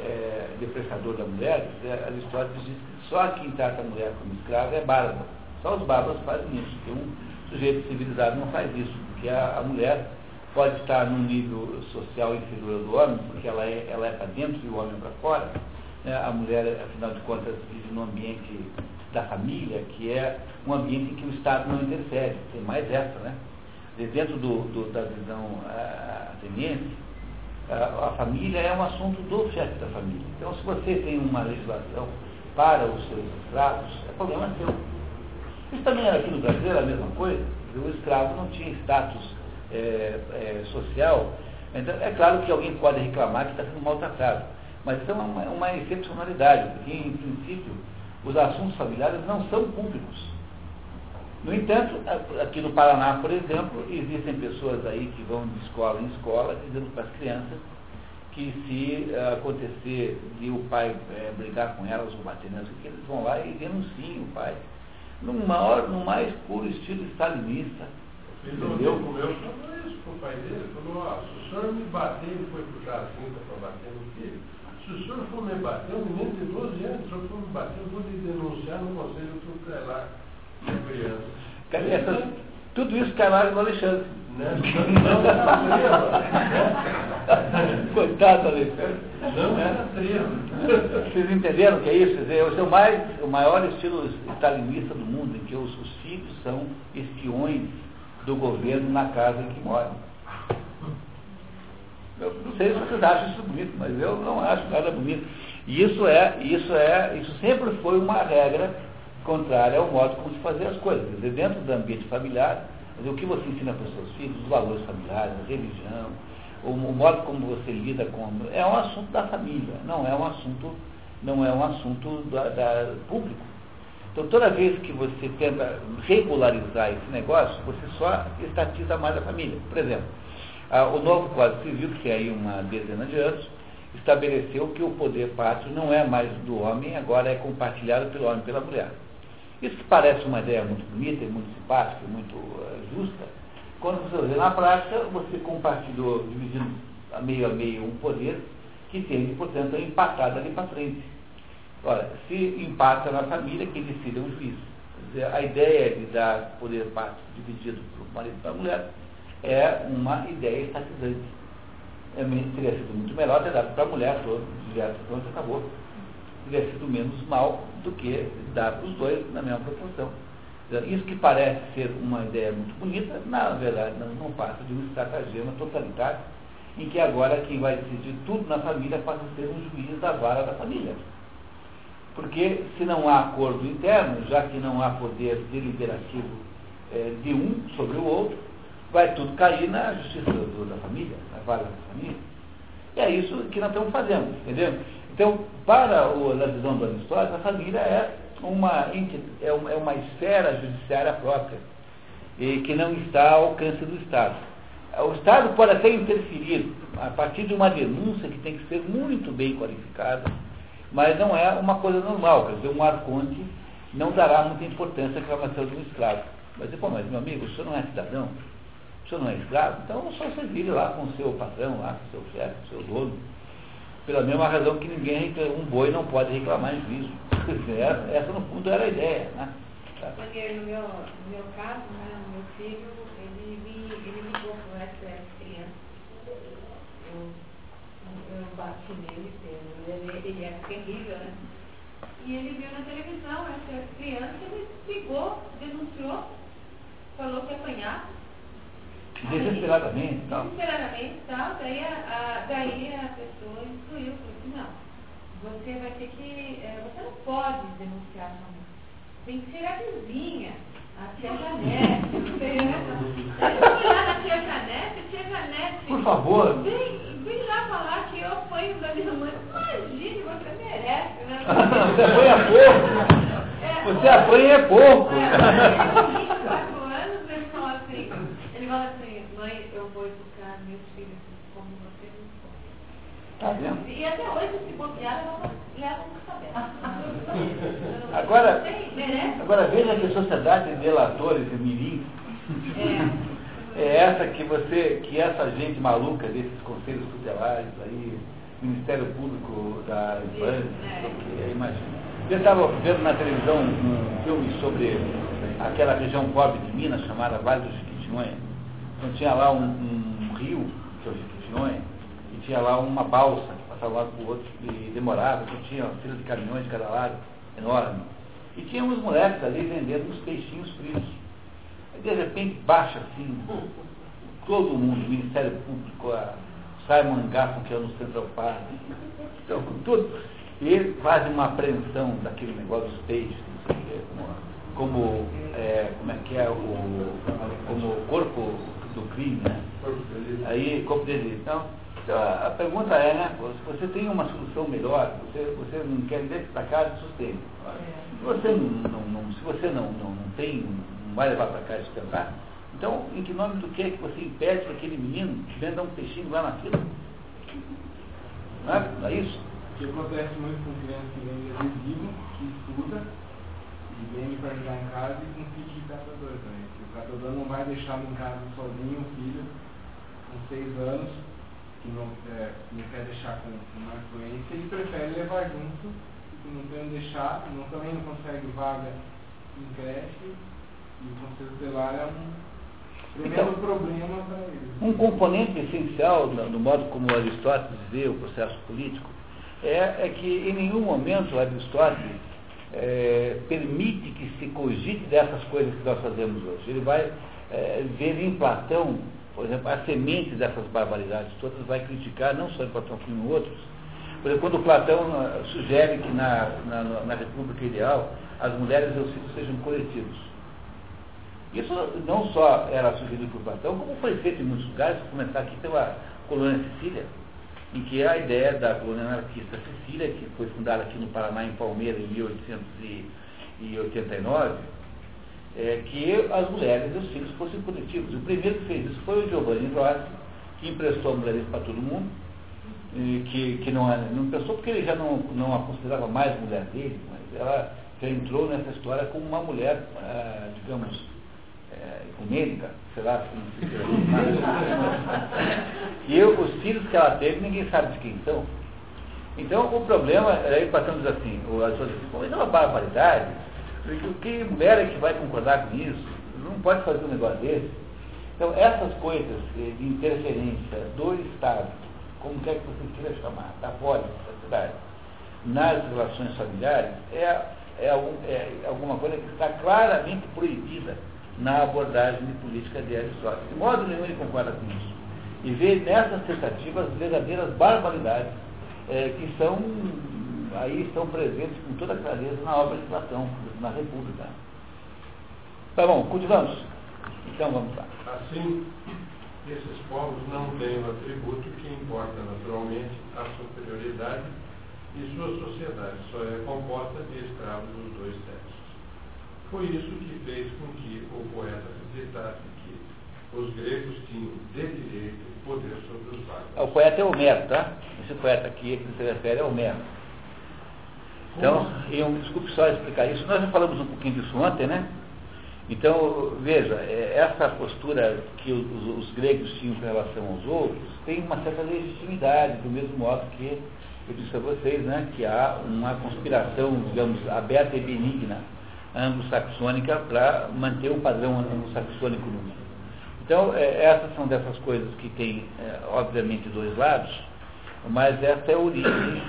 é, depreciador da mulher, é, Aristóteles diz que só quem trata a mulher como escrava é bárbaro. Só os bárbaros fazem isso. Porque um sujeito civilizado não faz isso, porque a, a mulher pode estar num nível social inferior do homem, porque ela é, ela é para dentro e o homem para fora. Né? A mulher, afinal de contas, vive num ambiente da família, que é um ambiente em que o Estado não interfere. Tem mais essa, né? Dentro do, do da visão ateniense, uh, a família é um assunto do chefe da família. Então, se você tem uma legislação para os seus escravos, é problema seu. Isso também aqui no Brasil, era a mesma coisa. O escravo não tinha status é, é, social. Então, é claro que alguém pode reclamar que está sendo maltratado. Mas isso é uma, uma excepcionalidade, porque, em princípio, os assuntos familiares não são públicos. No entanto, aqui no Paraná, por exemplo, existem pessoas aí que vão de escola em escola dizendo para as crianças que se uh, acontecer de o pai é, brigar com elas ou bater nelas, que eles vão lá e denunciem o pai. No, maior, no mais puro estilo stalinista. Entendeu? Meu falou isso para o pai dele, falou, ó, se o senhor me bater, ele foi puxar a cinta para bater no filho, se o senhor for me bater, um menino de 12 anos, se o senhor for me bater, eu vou lhe denunciar no conselho tutelar de criança. Essa, tudo isso cai no Alexandre. Né? Coitado Alexandre. Não era é. Vocês entenderam o que é isso? Esse é o, mais, o maior estilo stalinista do mundo, em que os, os filhos são espiões do governo na casa em que moram. Eu não sei se vocês acham isso bonito, mas eu não acho nada bonito. E isso é, isso é, isso sempre foi uma regra contrária ao modo como se fazia as coisas. Quer dizer, dentro do ambiente familiar, dizer, o que você ensina para os seus filhos, os valores familiares, a religião, o, o, modo como você lida com. É um assunto da família, não é um assunto, não é um assunto da, da público. Então toda vez que você tenta regularizar esse negócio, você só estatiza mais a família. Por exemplo, ah, o novo Código Civil, que tem aí uma dezena de anos, estabeleceu que o poder pátrio não é mais do homem, agora é compartilhado pelo homem e pela mulher. Isso parece uma ideia muito bonita, muito simpática, muito uh, justa, quando você vê na prática, você compartilhou, dividindo a meio a meio um poder que tende, portanto, a empatar dali para frente. Olha, se empata na família, quem decide é um juiz. Dizer, a ideia de dar poder parte dividido para o marido e para a mulher é uma ideia estatizante. É, teria sido muito melhor ter dado para a mulher todo, direto, pronto, acabou. Teria sido menos mal do que dar para os dois na mesma proporção. Isso que parece ser uma ideia muito bonita, na verdade não, passa de um estratagema totalitário, em que agora quem vai decidir tudo na família passa a ser um juiz da vara da família. Porque se não há acordo interno, já que não há poder deliberativo é, de um sobre o outro, vai tudo cair na justiça do, da família, na vara da família. E é isso que nós estamos fazendo, entendeu? Então, para o, a visão do Aristóteles, a família é uma, é uma, é uma esfera judiciária própria, e que não está ao alcance do Estado. O Estado pode até interferir a partir de uma denúncia que tem que ser muito bem qualificada, mas não é uma coisa normal, quer dizer, um arconte não dará muita importância à reclamação de um escravo. Mas, pô, mas meu amigo, o senhor não é cidadão? O senhor não é escravo? Então só você vire lá com o seu patrão, lá com o seu chefe, com o seu dono. Pela mesma razão que ninguém, um boi não pode reclamar em juízo. Essa, no fundo era a ideia. Né? Porque no meu, no meu caso, né, o meu filho, ele me, ele me comprou essa criança. Eu, eu bati nele, ele, ele é terrível, né? E ele viu na televisão essa criança, ele ligou, denunciou, falou que ia Desesperadamente tal. Desesperadamente tal. Daí a, a, daí a pessoa instruiu, falou assim, não, você vai ter que. É, você não pode denunciar sua mãe. Tem que ser a vizinha, a tia Janete, não sei, né? Lá na tia Janete, tia Janete. Por favor. Vem, vem lá falar que eu apanho da minha mãe. Imagine, você merece, né? você apanha pouco. É, você apanha pouco. É, 24 anos, ele fala assim, ele fala assim, mãe, eu vou educar meus filhos como você pode. Tá vendo? E até hoje, se bobear, leva um cabelo. Agora, Merece. agora veja que sociedade de delatores e mirins É. é essa que você, que essa gente maluca desses conselhos tutelares aí, Ministério Público da Infância, É. imagina. Eu estava vendo na televisão um filme sobre aquela região pobre de Minas chamada Vale do Jequitinhonha. Então tinha lá um, um rio, que é o Jequitinhonha, e tinha lá uma balsa que passava um lado para o outro e demorava, que tinha fila de caminhões de cada lado, enorme. E tinha uns moleques ali vendendo uns peixinhos frios. Aí de repente baixa assim, todo mundo, o Ministério Público, a Simon Garfunkel, que é no Central Park, então, tudo. E fazem uma apreensão daquele negócio dos peixes, como, como, é, como é que é o como corpo do crime, né? Aí, corpo dele. Então, então, a a pergunta é, né, se você tem uma solução melhor, você, você não quer vir para casa sustenta. Se você não, não, não- se você não, não, não tem, não vai levar para casa e sustentar, então em que nome do que é que você impede que aquele menino venda um peixinho lá na fila? Não é, não é isso? que acontece muito com crianças que vêm de adesivo, que estuda, e vem para ajudar em casa e com filho de catador também. Porque o catador não vai deixar em casa sozinho o filho com seis anos, que não, é, não quer deixar com, com uma influência, ele prefere levar junto, porque não tem deixar, não, também não consegue vaga em creche, e o conselho tutelar é um Então, problema para eles. Um componente essencial no modo como Aristóteles vê o processo político é, é que em nenhum momento Aristóteles é, permite que se cogite dessas coisas que nós fazemos hoje. Ele vai é, ver em Platão, por exemplo, a semente dessas barbaridades todas, vai criticar não só em Platão como em outros. Por exemplo, quando Platão ah, sugere que na, na, na República Ideal as mulheres e os filhos sejam coletivos. Isso não só era sugerido por Platão, como foi feito em muitos lugares, vou comentar aqui pela colônia Sicília, em que a ideia da colônia anarquista Sicília, que foi fundada aqui no Paraná, em Palmeira, em 1889, é que as mulheres e os filhos fossem coletivos. O primeiro que fez isso foi o Giovanni Rossi, que emprestou mulheres para todo mundo, que, que não, não emprestou porque ele já não, não a considerava mais mulher dele, mas ela já entrou nessa história como uma mulher, ah, digamos, é, ecumênica, sei lá, não se chama. E eu, os filhos que ela teve, ninguém sabe de quem são. Então, o problema, aí passamos assim, as pessoas dizem, é uma barbaridade, porque que mulher é que vai concordar com isso? Não pode fazer um negócio desse. Então, essas coisas de interferência do Estado, como quer que você queira chamar, da fora da cidade, nas relações familiares, é, é, é alguma coisa que está claramente proibida na abordagem de política de Aristóteles. De modo nenhum ele concorda com isso. E vê nessas tentativas verdadeiras barbaridades é, que são aí estão presentes com toda clareza na obra de Platão, na República. Tá bom, continuamos. Então vamos lá. Assim, esses povos não têm o atributo que importa naturalmente a superioridade e sua sociedade só é composta de escravos dos dois sexos. Foi isso que fez com que o poeta acreditasse que os gregos tinham de direito poder sobre os bárbaros. O poeta é Homero, tá? Esse poeta aqui que se refere é Homero. Então, eu, desculpe só explicar isso, nós já falamos um pouquinho disso ontem, né? Então, veja, é, essa postura que os, os, gregos tinham com relação aos outros tem uma certa legitimidade, do mesmo modo que eu disse a vocês, né, que há uma conspiração, digamos, aberta e benigna anglo-saxônica para manter o padrão anglo-saxônico no mundo. Então, é, essas são dessas coisas que têm, é, obviamente, dois lados, mas essa é a origem.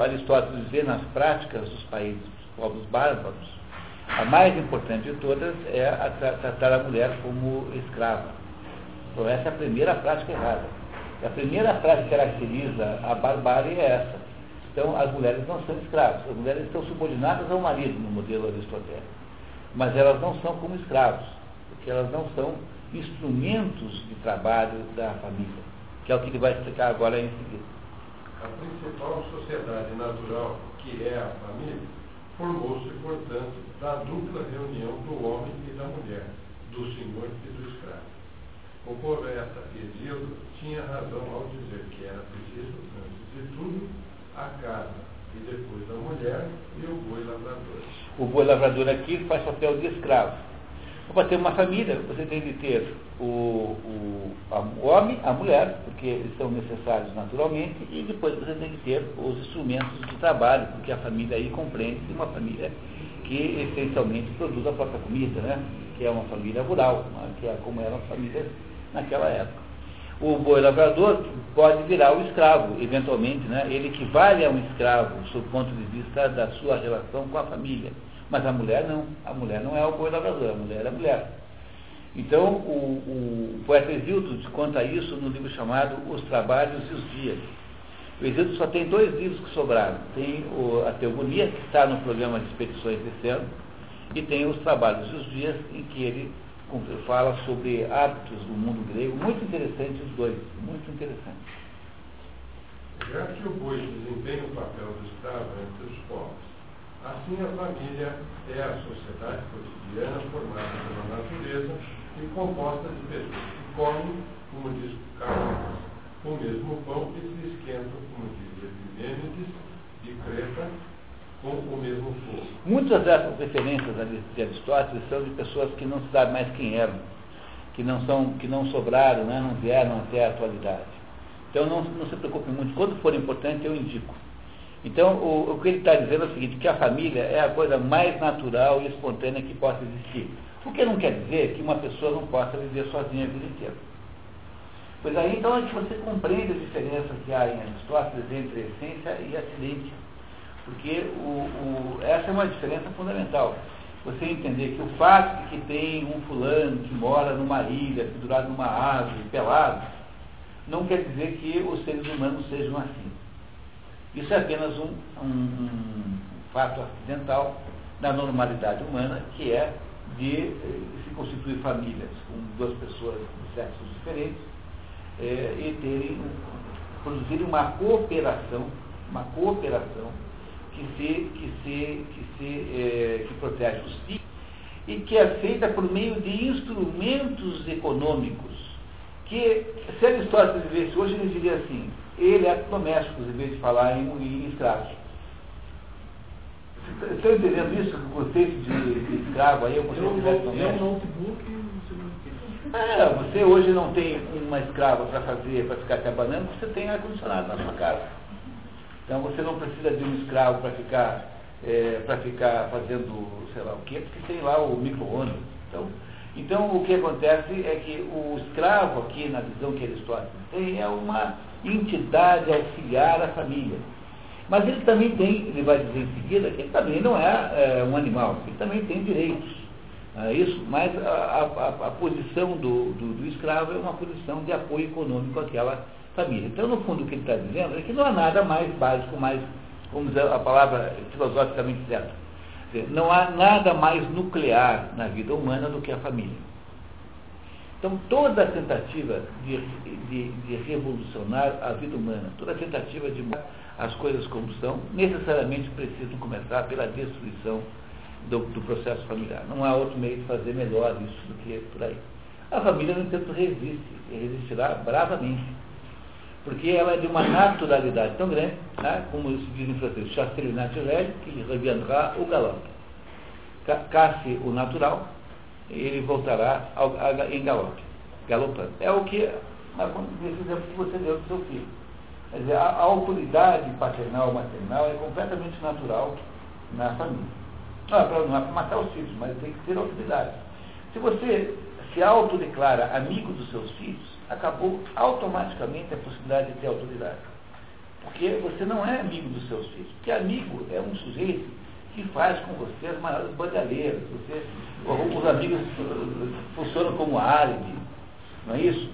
Aristóteles vê nas práticas dos países, dos povos bárbaros, a mais importante de todas é a tratar a mulher como escrava. Então essa é a primeira prática errada. E a primeira prática que caracteriza a barbárie é essa. Então as mulheres não são escravas, as mulheres estão subordinadas ao marido no modelo aristotélico. Mas elas não são como escravos, porque elas não são instrumentos de trabalho da família, que é o que ele vai explicar agora em seguida. A principal sociedade natural, que é a família, formou-se, portanto, da dupla reunião do homem e da mulher, do senhor e do escravo. O poeta Hesíodo tinha razão ao dizer que era preciso, antes de tudo, a casa, e depois a mulher e o boi lavrador. O boi lavrador aqui faz papel de escravo. Para ter uma família, você tem de ter o, o, a, o homem, a mulher, porque eles são necessários naturalmente, e depois você tem que ter os instrumentos de trabalho, porque a família aí compreende uma família que essencialmente produz a própria comida, né? que é uma família rural, né? que é como eram as famílias naquela época. O boi lavrador pode virar o escravo, eventualmente, né? ele equivale a um escravo, sob o ponto de vista da sua relação com a família. Mas a mulher não, a mulher não é o boi lavrador, a mulher é a mulher. Então, o, o poeta Exildo conta isso no livro chamado Os Trabalhos e os Dias. O Exildo só tem dois livros que sobraram. Tem o, a Teogonia, que está no programa de expedições desse ano, e tem os Trabalhos e os Dias, em que ele fala sobre hábitos do mundo grego. Muito interessante os dois, muito interessante. Já que o boi desempenha o papel do escravo entre os povos, Assim, a família é a sociedade cotidiana formada pela natureza e composta de pessoas que comem, como diz Carlos, o mesmo pão e se esquentam, como diz Epimênides, de Creta, com o mesmo fogo. Muitas dessas referências de Aristóteles são de pessoas que não se sabe mais quem eram, que não, são, que não sobraram, né, não vieram até a atualidade. Então não, não se preocupe muito. Quando for importante, eu indico. Então, o, o que ele está dizendo é o seguinte, que a família é a coisa mais natural e espontânea que possa existir. O que não quer dizer que uma pessoa não possa viver sozinha a vida inteira. Pois aí, então, é que você compreende a diferença que há em Aristóteles entre essência e acidente. Porque o, o, essa é uma diferença fundamental. Você entender que o fato de que tem um fulano que mora numa ilha, pendurado numa árvore, pelado, não quer dizer que os seres humanos sejam assim. Isso é apenas um, um, um fato acidental da normalidade humana, que é de eh, se constituir famílias com duas pessoas de sexos diferentes eh, e terem, produzirem uma cooperação, uma cooperação que se, que se, que se eh, que protege os filhos e que é feita por meio de instrumentos econômicos que se Aristóteles vivesse hoje ele diria assim, ele é doméstico, em vez de falar em, em escravos. Estão entendendo isso? O conceito de, de escravo aí é o conceito de doméstico? notebook é, você hoje não tem uma escrava para fazer, para ficar trabalhando, você tem ar-condicionado na sua casa. Então você não precisa de um escravo para ficar, é, para ficar fazendo sei lá o quê, porque tem lá o micro-ondas. Então, então o que acontece é que o escravo aqui, na visão que Aristóteles tem, é uma entidade auxiliar à família. Mas ele também tem, ele vai dizer em seguida, que ele também não é, é um animal, ele também tem direitos. É isso, mas a, a, a posição do, do, do, escravo é uma posição de apoio econômico àquela família. Então, no fundo, o que ele está dizendo é que não há nada mais básico, mais, vamos dizer a palavra filosoficamente certa. Não há nada mais nuclear na vida humana do que a família. Então, toda tentativa de, de, de revolucionar a vida humana, toda tentativa de mudar as coisas como são, necessariamente precisam começar pela destruição do, do, processo familiar. Não há outro meio de fazer melhor isso do que por aí. A família, no entanto, resiste, resistirá bravamente, porque ela é de uma naturalidade tão grande, né, como se diz em francês, chasser naturel, que reviendra o galope. Casse o natural, ele voltará ao, a, em galope, galopando. É o que, esse exemplo que você deu do seu filho. Quer dizer, a, a autoridade paternal, maternal é completamente natural na família. Não é para é matar os filhos, mas tem que ter autoridade. Se você se autodeclara amigo dos seus filhos, acabou automaticamente a possibilidade de ter autoridade. Porque você não é amigo dos seus filhos. Porque amigo é um sujeito que faz com você as maiores bandalheiras. Você, os amigos funcionam como álibi, não é isso?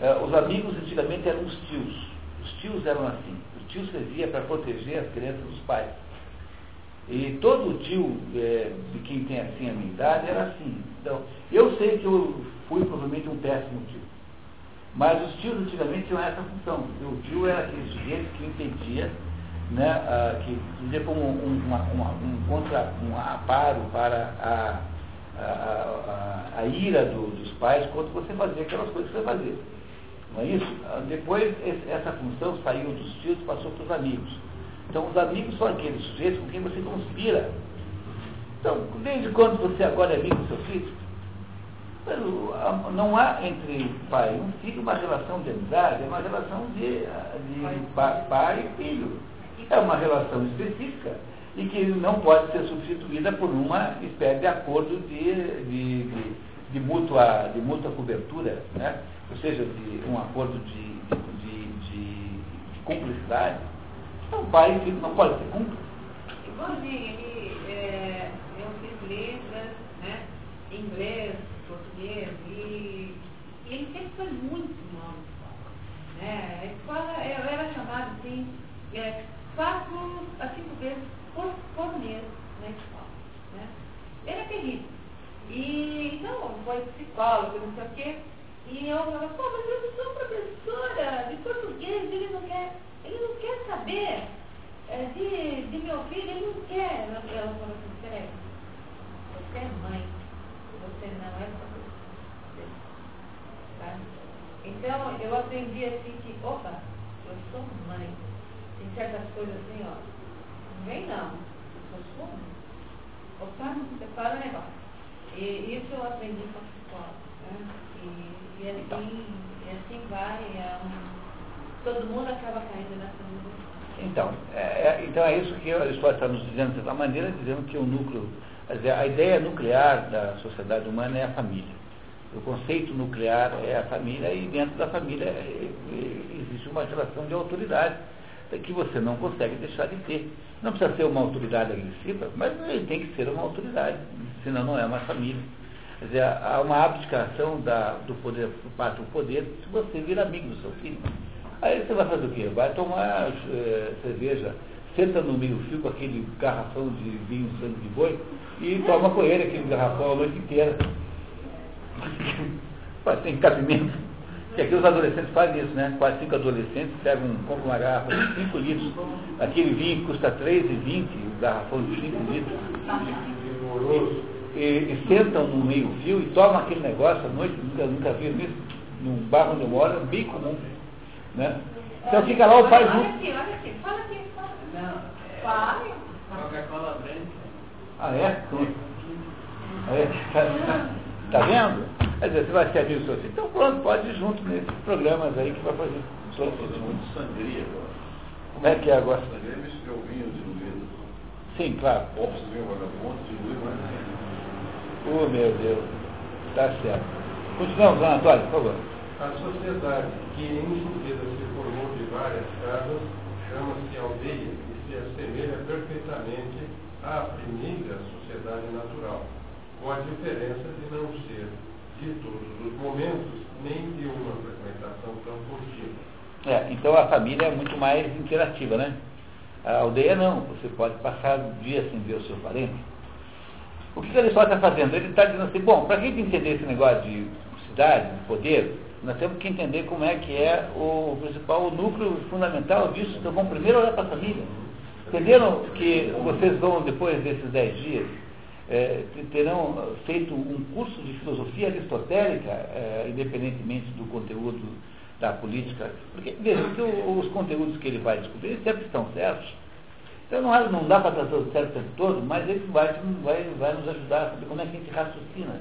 É, os amigos antigamente eram os tios. Os tios eram assim. Os tios servia para proteger as crianças dos pais. E todo tio é, de quem tem assim a minha idade era assim. Então, eu sei que eu fui provavelmente um péssimo tio. Mas os tios antigamente tinham essa função. O tio era aquele sujeito que impedia, né, que dizia como um, uma, uma, um, contra, um aparo para a, a, a, a ira do, dos pais quando você fazia aquelas coisas que você fazia. Não é isso? Ah, depois essa função saiu dos tios e passou para os amigos. Então, os amigos são aqueles sujeitos com quem você conspira. Então, desde quando você agora é amigo do seu filho? Não há entre pai e um filho uma relação de amizade, é uma relação de, de pai e filho. É uma relação específica e que não pode ser substituída por uma espécie de acordo de, de, de, de mútua, de mútua cobertura, né? ou seja, de um acordo de, de, de, de cumplicidade então, pai e filho não pode ser cúmplice. Igualzinho, ele, é, eu fiz letras, né, inglês, e, e ele sempre foi muito mal na escola. Né? A escola, eu era chamada assim, é, quatro a cinco vezes por, por mês na escola. Né? Era terrível. E então, foi psicólogo, não sei o quê. E eu falava, pô, mas eu sou professora de português, ele não quer. Ele não quer saber é, de, de meu filho, ele não quer. Ela falou assim, você é mãe, você não é professor. Tá? Então, eu aprendi assim que, opa, eu sou mãe. Tem certas coisas assim, ó, não vem não, eu sou mãe. Opa, fala o negócio. E isso eu aprendi com a psicóloga. Né? E, e, assim, e assim vai, é um todo mundo acaba caindo nessa então, é, é, então é isso que Aristóteles está nos dizendo de certa maneira, dizendo que o núcleo, a ideia nuclear da sociedade humana é a família. O conceito nuclear é a família e dentro da família é, é, existe uma relação de autoridade que você não consegue deixar de ter. Não precisa ser uma autoridade agressiva, mas ele tem que ser uma autoridade, senão não é uma família. Quer dizer, há uma abdicação da, do poder, do pátrio poder, se você vir amigo do seu filho. Aí você vai fazer o quê? Vai tomar é, cerveja, senta no meio-fio com aquele garrafão de vinho sangue de boi e toma com ele aquele garrafão a noite inteira. Tem cabimento. Que aqui os adolescentes fazem isso, né? Quase cinco adolescentes pegam, compram uma garrafa de 5 litros. Aquele vinho custa R$3,20, o garrafão de 5 litros. E, e, sentam no meio-fio e tomam aquele negócio à noite, nunca, nunca vi isso, num bar onde eu moro, é bem comum. Né? Então fica lá o pai junto. Olha aqui, olha aqui, fala aqui, fala. Não. Pai. Coca-Cola branca. Ah, é? é? Tá, tá vendo? Quer dizer, você vai ser amigo do seu filho. Então pronto, pode ir junto nesses programas aí que vai fazer muito sangria agora. Como é que é agora? Lembre-se de ovinhos diluídos. Sim, claro. Ovos de vagabundos diluídos mais Oh, meu Deus. Tá certo. Continuamos, Dona Antônio, por favor. A sociedade, que em seguida se formou de várias casas, chama-se aldeia e se assemelha perfeitamente à primeira sociedade natural, com a diferença de não ser de todos os momentos nem de uma frequentação tão contínua. É, então a família é muito mais interativa, né? A aldeia não, você pode passar dias sem ver o seu parente. O que, que ele só está fazendo? Ele está dizendo assim, bom, para gente entender esse negócio de cidade, de poder, nós temos que entender como é que é o principal, o núcleo fundamental disso. Então vamos primeiro olhar para a família. Entenderam que vocês vão, depois desses dez dias, é, terão feito um curso de filosofia aristotélica, é, independentemente do conteúdo da política. Porque, veja, os conteúdos que ele vai descobrir sempre estão certos. Então não, não dá para estar tudo certo o tempo todo, mas ele vai, vai, vai nos ajudar a saber como é que a gente raciocina.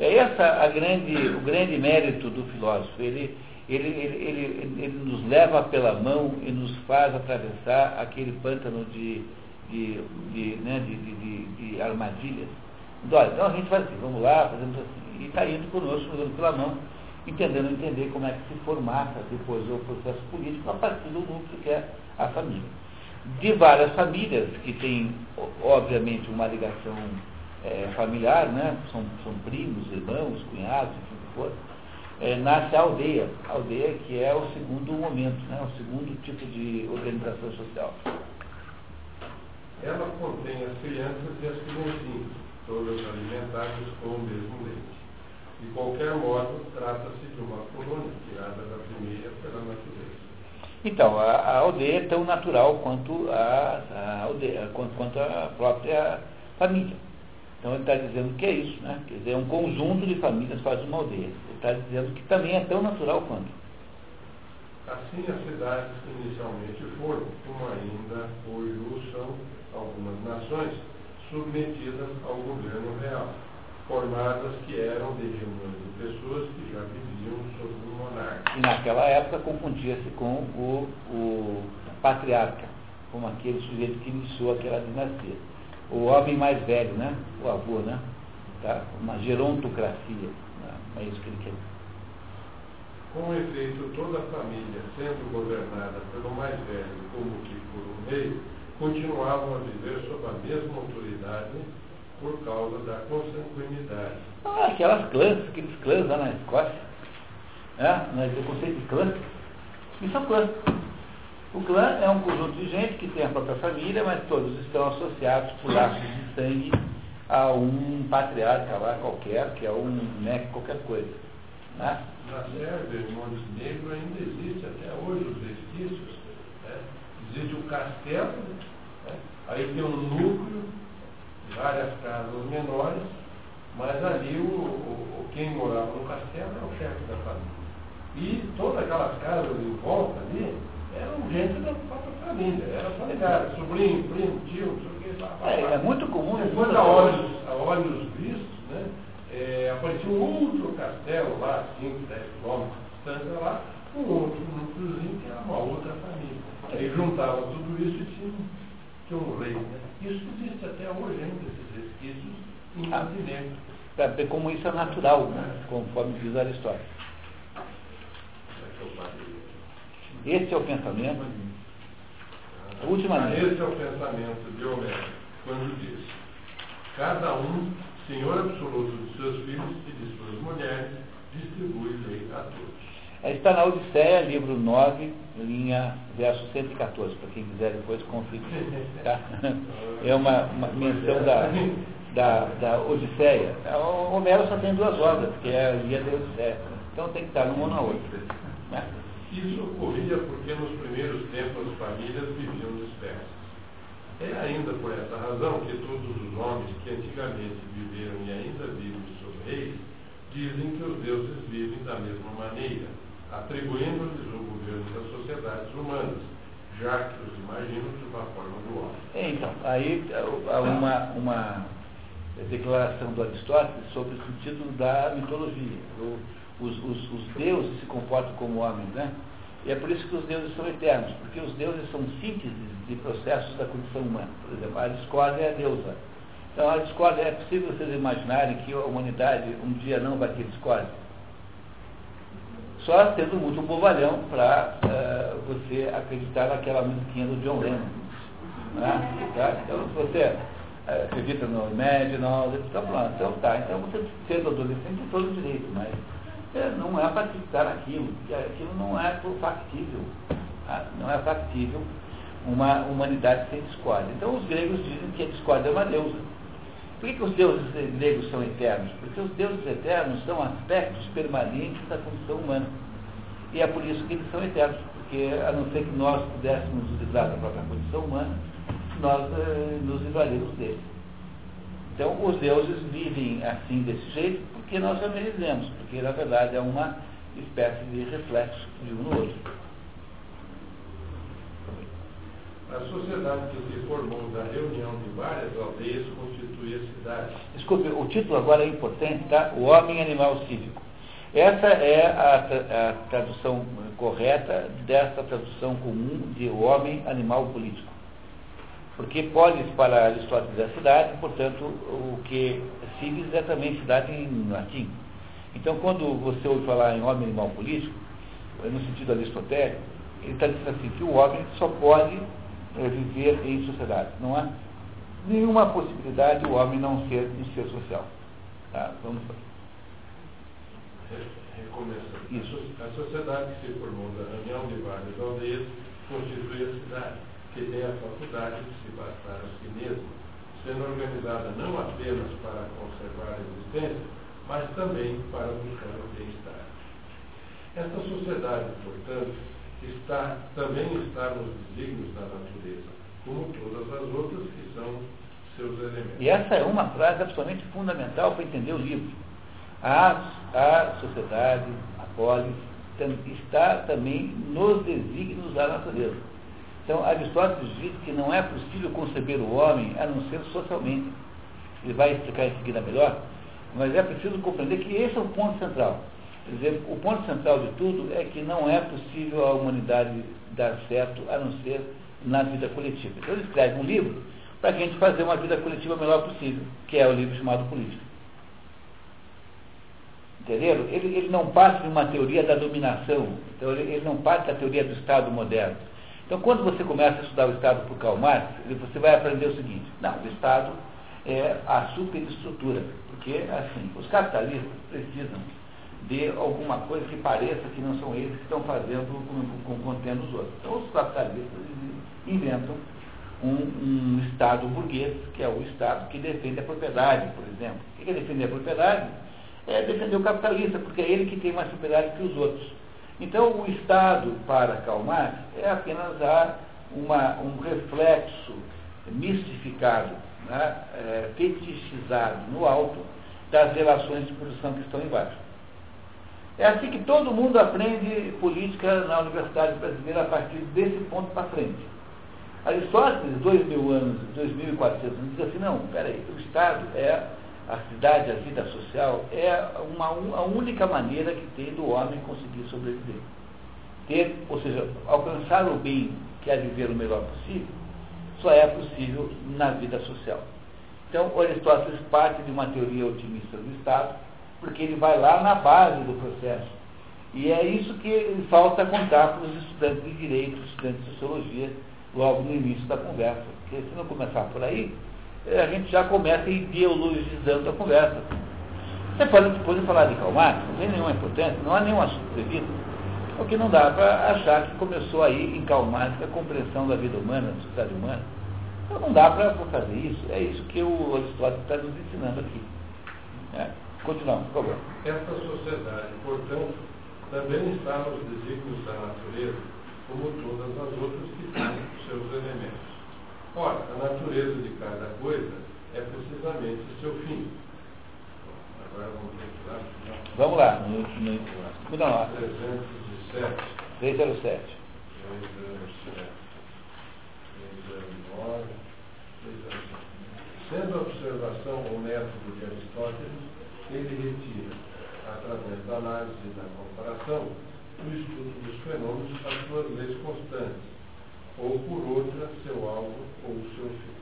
É essa a grande, o grande mérito do filósofo. Ele, ele, ele, ele, ele nos leva pela mão e nos faz atravessar aquele pântano de, de, de, né, de, de, de armadilhas. Então, então a gente faz assim, vamos lá, fazemos assim, e está indo conosco, nos pela mão, entendendo entender como é que se formata depois o processo político a partir do núcleo que é a família. De várias famílias que têm, obviamente, uma ligação é, familiar, né? São, são primos, irmãos, cunhados, enfim, o que for, é, nasce a aldeia. A aldeia que é o segundo momento, né? o segundo tipo de organização social. Ela contém as crianças e as criancinhas, todas alimentadas com o mesmo leite. De qualquer modo, trata-se de uma colônia tirada da primeira pela natureza. Então, a, a aldeia é tão natural quanto a, a aldeia, quanto, quanto a própria família. Então ele está dizendo que é isso, né? Quer dizer, é um conjunto de famílias faz uma aldeia. Ele está dizendo que também é tão natural quanto. Assim as cidades inicialmente foram, como ainda hoje o são algumas nações, submetidas ao governo real, formadas que eram de reuniões de pessoas que já viviam sob o monarca. E naquela época confundia-se com o, o patriarca, como aquele sujeito que iniciou aquela dinastia o homem mais velho, né? O avô, né? Tá? Uma gerontocracia. Né? É isso que ele quer dizer. Com efeito, toda a família, sendo governada pelo mais velho como que por um rei, continuavam a viver sob a mesma autoridade por causa da consanguinidade. Ah, aquelas clãs, aqueles clãs lá na Escócia. Né? O conceito de clã, isso é clã. O clã é um conjunto de gente que tem a própria família, mas todos estão associados por laços de sangue a um patriarca lá qualquer, que é um né, qualquer coisa. Né? Na Sérvia, em Montenegro, ainda existe até hoje os vestígios. Né? Existe o castelo? Aí tem um núcleo, várias casas menores, mas ali o, o, quem morava no castelo é o chefe da família. E todas aquelas casas em volta ali, eram gente da própria família, era familiar, sobrinho, primo, tio, não sei o que. Lá, lá, É, é muito comum. Depois, a olhos, a olhos vistos, né, é, apareceu um outro castelo lá, 5, 10 quilômetros de distância lá, um outro núcleozinho que era uma outra família. Aí juntava tudo isso e tinha, tinha um rei. Né? Isso existe até hoje ainda, esses resquícios em ah. Para ver como isso é natural, né? conforme diz Aristóteles. Esse é o pensamento. Ah, Esse é o pensamento de Homero, quando diz: Cada um, senhor absoluto de seus filhos e de suas mulheres, distribui lei a todos. É, está na Odisseia, livro 9, linha, verso 114, para quem quiser depois conferir. Tá? É uma, uma menção da, da, da Odisseia. O Homero só tem duas obras, que é a Ilha da Odisseia. Então tem que estar numa ou na outra. Né? Isso ocorria porque nos primeiros tempos as famílias viviam dispersas. É ainda por essa razão que todos os homens que antigamente viveram e ainda vivem sob reis, dizem que os deuses vivem da mesma maneira, atribuindo-lhes o governo das sociedades humanas, já que os imaginam sob a forma do homem. É, então, aí há uma, uma declaração do Aristóteles sobre o sentido da mitologia. Os, os, os deuses se comportam como homens, né? E é por isso que os deuses são eternos, porque os deuses são sínteses de processos da condição humana. Por exemplo, a discórdia é a deusa. Então, a discórdia, é possível vocês imaginarem que a humanidade um dia não vai ter discórdia? Só tendo muito bobalhão para uh, eh, você acreditar naquela musiquinha do John Lennon. Né? Tá? Então, se você uh, acredita no Imaginal, então, pronto, então tá. Então, você sendo adolescente tem todo direito, mas é, não é para acreditar naquilo, aquilo não é factível. Tá? Não é factível uma humanidade sem discórdia. Então os gregos dizem que a discórdia é uma deusa. Por que, que os deuses gregos são eternos? Porque os deuses eternos são aspectos permanentes da condição humana. E é por isso que eles são eternos, porque a não ser que nós pudéssemos nos livrar da própria condição humana, nós eh, nos livraremos deles. Então, os deuses vivem assim, desse jeito, porque nós também vivemos, porque na verdade é uma espécie de reflexo de um no outro. A sociedade que se formou da reunião de várias aldeias constitui a cidade. Desculpe, o título agora é importante, tá? O homem animal cívico. Essa é a, a tradução correta dessa tradução comum de o homem animal político. Porque polis para Aristóteles é a cidade, portanto, o que civis é também cidade em latim. Então, quando você ouve falar em homem animal político, no sentido aristotélico, ele está dizendo assim, que o homem só pode é, viver em sociedade. Não há nenhuma possibilidade o homem não ser um ser social. Tá? Vamos lá. Recomeça. Isso. A sociedade que se formou da reunião de várias aldeias constitui a cidade que tem a faculdade de se bastar a si mesmo, sendo organizada não apenas para conservar a existência, mas também para buscar o bem-estar. Esta sociedade, portanto, está, também está nos desígnios da natureza, todas as outras que são seus elementos. E essa é uma frase absolutamente fundamental para entender o livro. A, a sociedade, a polis, está também nos desígnios da natureza. Então, Aristóteles diz que não é possível conceber o homem a não ser socialmente. Ele vai explicar em seguida melhor, mas é preciso compreender que esse é o ponto central. Quer dizer, o ponto central de tudo é que não é possível a humanidade dar certo a não ser na vida coletiva. Então ele escreve um livro para a gente fazer uma vida coletiva melhor possível, que é o livro chamado Política. Entenderam? Ele, ele não parte de uma teoria da dominação, então ele, ele não parte da teoria do Estado moderno. Então, quando você começa a estudar o Estado por Karl Marx, você vai aprender o seguinte: não, o Estado é a superestrutura, porque, assim, os capitalistas precisam de alguma coisa que pareça que não são eles que estão fazendo, contendo os outros. Então, os capitalistas inventam um, um, Estado burguês, que é o Estado que defende a propriedade, por exemplo. O que é defender a propriedade? É defender o capitalista, porque é ele que tem mais propriedade que os outros. Então, o Estado, para Karl Marx, é apenas uma, um reflexo mistificado, né, é, fetichizado no alto das relações de produção que estão embaixo. É assim que todo mundo aprende política na Universidade Brasileira a partir desse ponto para frente. Aristóteles, dois mil anos, dois mil e quatrocentos anos, diz assim, não, peraí, o Estado é a cidade, a vida social, é uma, a única maneira que tem do homem conseguir sobreviver. Ter, ou seja, alcançar o bem, que é viver o melhor possível, só é possível na vida social. Então, Aristóteles parte de uma teoria otimista do Estado, porque ele vai lá na base do processo. E é isso que falta contar para os estudantes de direito, estudantes de sociologia, logo no início da conversa. Porque se não começar por aí, a gente já começa ideologizando a conversa. Você pode depois falar de Karl Marx, não tem nenhuma importância, não há nenhum assunto devido. O que não dá para achar que começou aí em Karl Marx a compreensão da vida humana, da sociedade humana. Então não dá para fazer isso. É isso que o Aristóteles está nos ensinando aqui. É. Continuamos, por favor. Esta sociedade, portanto, também está nos desígnios da natureza, como todas as outras que têm seus elementos. Ora, a natureza de cada coisa é precisamente o seu fim. Agora vamos continuar. Vamos lá. No, no, não, lá. 307. 307. 307. 309. Sendo a observação o método de Aristóteles, ele retira, através da análise e da comparação, o estudo dos fenômenos as suas leis constantes, ou por outra, seu alvo ou seu fim.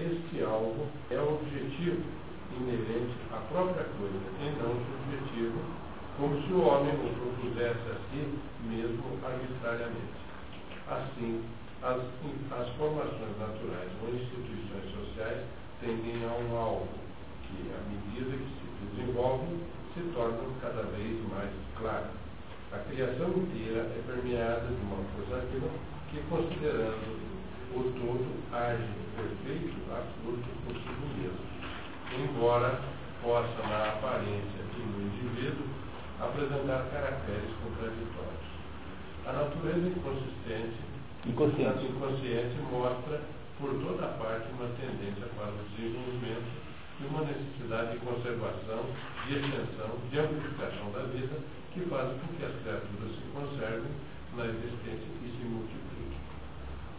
Este alvo é o objetivo inerente à própria coisa, e não subjetivo, como se o homem o propusesse a si mesmo arbitrariamente. Assim, as, as formações naturais ou instituições sociais tendem a um alvo que, à medida que se desenvolvem, se tornam cada vez mais claros. A criação inteira é permeada de uma força viva que, considerando o todo, age perfeito, absoluto por si mesmo, embora possa, na aparência e no indivíduo, apresentar caracteres contraditórios. A natureza inconsistente, inconsciente. inconsciente mostra por toda parte uma tendência para o desenvolvimento e uma necessidade de conservação, de extensão, de amplificação da vida que fazem com que as criaturas se conservem na existência e se multipliquem.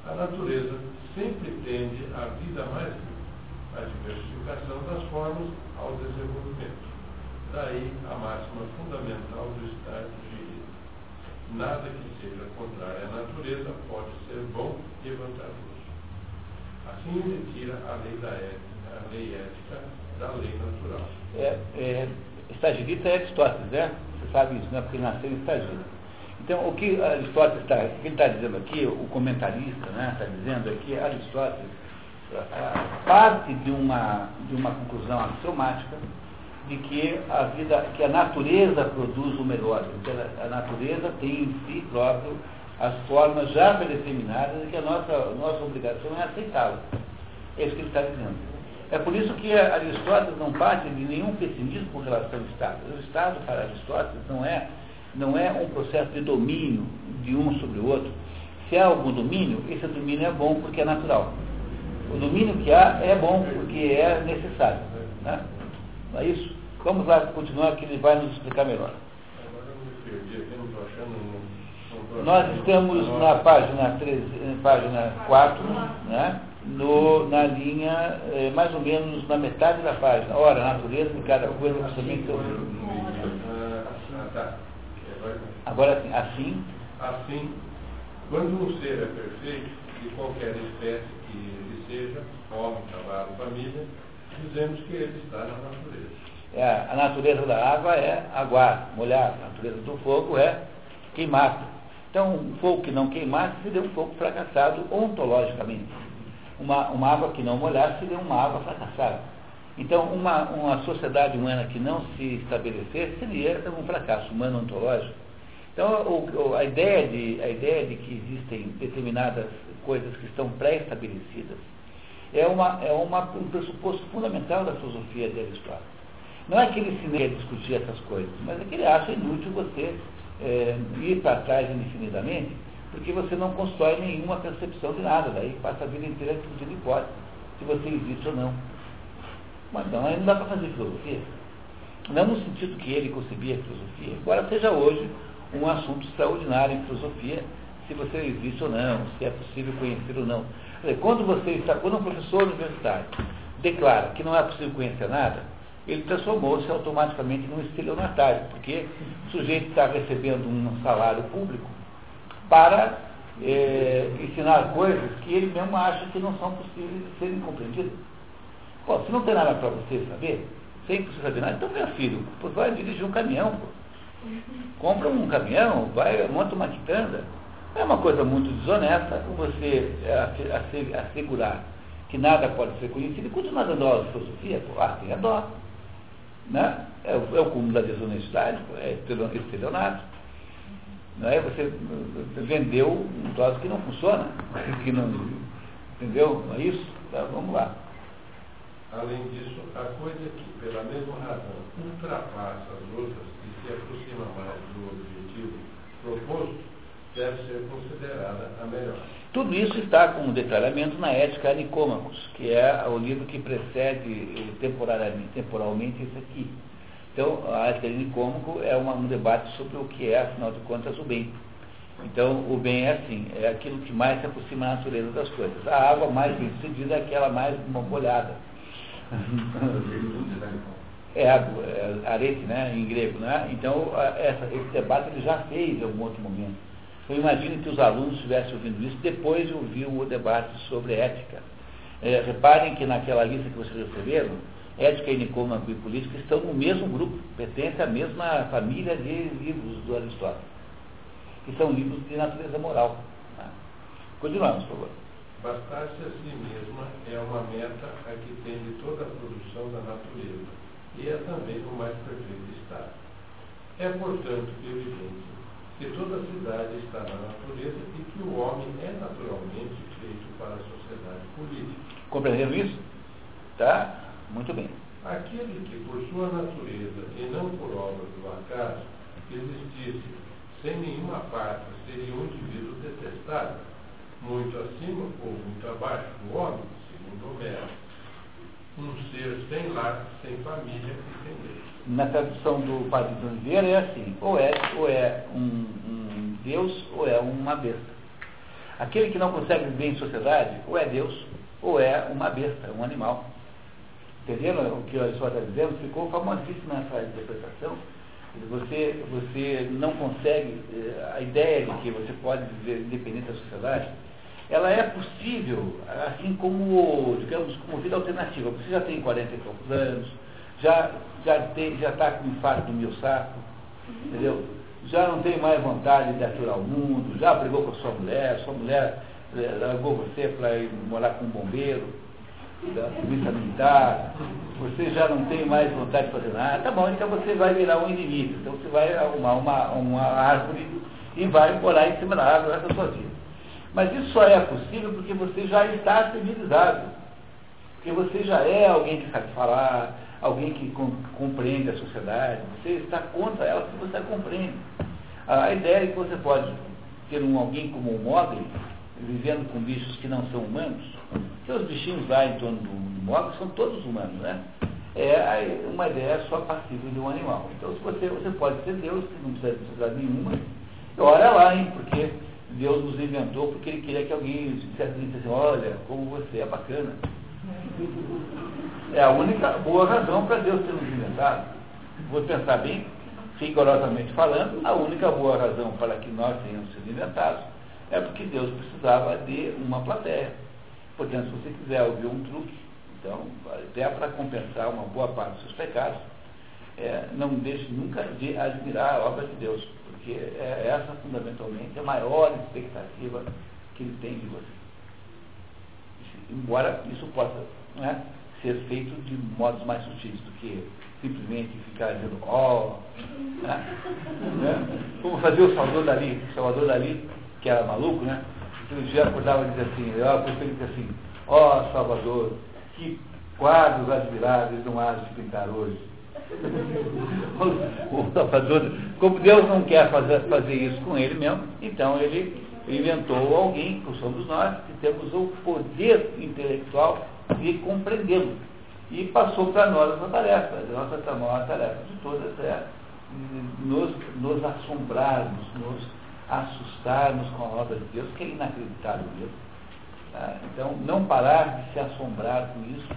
A natureza sempre tende à vida mais à diversificação das formas ao desenvolvimento. Daí a máxima fundamental do Estado de. Nada que seja contrário à natureza pode ser bom e vantajoso. Assim retira a lei da ética, a lei ética da lei natural. É, é, Estagirita é Aristóteles, né? Sabe isso, né? Porque nasceu em Estagirita. Então, o que Aristóteles está, ele está dizendo aqui, o comentarista né, está dizendo é que Aristóteles parte de uma, de uma conclusão axiomática de que a vida, que a natureza produz o melhor, que a natureza tem em si próprio as formas já predeterminadas e que a nossa, nossa obrigação é aceitá-las. É isso que ele está dizendo. É por isso que Aristóteles não parte de nenhum pessimismo com relação ao Estado. O Estado, para Aristóteles, não é, não é um processo de domínio de um sobre o outro. Se há algum domínio, esse domínio é bom porque é natural. O domínio que há é bom porque é necessário. Né? Não é isso? Vamos lá continuar que ele vai nos explicar melhor. Nós estamos na página, 3, página 4, né? No, na linha, eh, mais ou menos na metade da página. Ora, a natureza de cada coisa absolutamente seu Agora assim, assim. Assim, quando um ser é perfeito, de qualquer espécie que ele seja, homem, cavalo, família, dizemos que ele está na natureza. É, a natureza da água é aguar, molhar. A natureza do fogo é queimar. Então, um fogo que não queimasse seria um fogo fracassado ontologicamente uma, uma água que não molhasse seria uma água fracassada. Então, uma, uma sociedade humana que não se estabelecesse seria um fracasso humano ontológico. Então, o, a, ideia de, a ideia de que existem determinadas coisas que estão pré-estabelecidas é, uma, é uma, um pressuposto fundamental da filosofia de Aristóteles. Não é que ele se negue a discutir essas coisas, mas é que ele acha inútil você é, ir para trás indefinidamente porque você não constrói nenhuma percepção de nada, daí passa a vida inteira discutindo hipótese, se você existe ou não. Mas não, não dá para fazer filosofia. Não no sentido que ele concebia a filosofia, embora seja hoje um assunto extraordinário em filosofia, se você existe ou não, se é possível conhecer ou não. Quando você está, quando um professor universitário declara que não é possível conhecer nada, ele transformou-se automaticamente num estelionatário, porque o sujeito está recebendo um salário público para é, ensinar coisas que ele mesmo acha que não são possíveis de serem compreendidas. Pô, se não tem nada para você saber, sem você saber nada, então meu filho, pô, vai dirigir um caminhão, pô. compra um caminhão, vai, monta uma quitanda. É uma coisa muito desonesta você é, assegurar que nada pode ser conhecido e continuar dando aula de filosofia, pô, ah, tem a dó. Né? É, o, é o cúmulo da desonestidade, é estelionato. Não é? Você vendeu um troço que não funciona, que não, entendeu? Não é isso? Então, vamos lá. Além disso, a coisa que, pela mesma razão, ultrapassa as outras e se aproxima mais do objetivo proposto, deve ser considerada a melhor. Tudo isso está com um detalhamento na Ética Nicômacos, que é o livro que precede temporariamente, temporalmente esse aqui. Então, a ética de Nicômaco é uma, um debate sobre o que é, afinal de contas, o bem. Então, o bem é assim, é aquilo que mais se aproxima da natureza das coisas. A água mais bem sucedida é aquela mais molhada. ergo, é, arete, né, em grego. Né? Então, essa, esse debate ele já fez em algum outro momento. Eu imagino que os alunos estivessem ouvindo isso depois de ouvir o debate sobre ética. É, reparem que naquela lista que vocês receberam, ética e nicômago e política estão no mesmo grupo, pertencem à mesma família de livros do Aristóteles, que são livros de natureza moral. Né? Continuamos, por favor. Bastar-se a si mesma é uma meta a que tende toda a produção da natureza, e é também o mais perfeito estado. É, portanto, evidente que toda a cidade está na natureza e que o homem é naturalmente feito para a sociedade política. Compreenderam isso? Tá? Muito bem. Aquele que, por sua natureza e não por obra do acaso, existisse sem nenhuma parte, seria um indivíduo detestável, muito acima ou muito abaixo do homem, segundo Homero. Um ser sem lar, sem família e sem lei. Na tradução do Padre Oliveira é assim, ou é, ou é um, um Deus ou é uma besta. Aquele que não consegue viver em sociedade, ou é Deus, ou é uma besta, um animal. Entenderam o que o Aristóteles está dizendo? Ficou famosíssima essa interpretação. Você, você não consegue, eh, a ideia de que você pode viver independente da sociedade, ela é possível, assim como, digamos, como vida alternativa. Você já tem 40 e poucos anos, já já está com infarto no meu saco, entendeu? Já não tem mais vontade de aturar o mundo, já brigou com a sua mulher, sua mulher eh, largou você para ir morar com um bombeiro, da polícia militar, você já não tem mais vontade de fazer nada, tá bom, então você vai virar um inimigo, então você vai arrumar uma, uma árvore e vai morar em cima da árvore essa sua vida. Mas isso só é possível porque você já está civilizado, porque você já é alguém que sabe falar, alguém que compreende a sociedade, você está contra ela porque você a compreende. A ideia é que você pode ter um, alguém como um Mogli, vivendo com bichos que não são humanos, que os bichinhos lá em torno do Mogli são todos humanos, né? É uma ideia só passível de um animal. Então, se você, você pode ser Deus, que não precisa de sociedade nenhuma, olha lá, hein, porque Deus nos inventou porque ele queria que alguém dissesse assim, olha, como você é bacana. É a única boa razão para Deus ter nos inventado. Vou pensar bem, rigorosamente falando, a única boa razão para que nós tenhamos sido inventados é porque Deus precisava de uma plateia. Portanto, se você quiser ouvir um truque, então, até para compensar uma boa parte dos seus pecados, é, não deixe nunca de admirar a obra de Deus, porque é essa fundamentalmente a maior expectativa que ele tem de você. Embora isso possa né, ser feito de modos mais sutis do que simplesmente ficar dizendo ó, oh, né, né, como fazia o Salvador Dali, o Salvador Dali, que era maluco, né? Um dia acordava e dizia assim, ó, prefiro assim, ó oh, Salvador, que quadros admiráveis não há de pintar hoje. o Salvador, como Deus não quer fazer, fazer isso com ele mesmo, então ele inventou alguém, que somos nós, que temos o poder intelectual de compreendê-lo. E passou para nós essa tarefa. A nossa maior tarefa de todas é nos, nos assombrarmos, nos assustarmos com a obra de Deus, que é inacreditável mesmo. Tá? Então, não parar de se assombrar com isso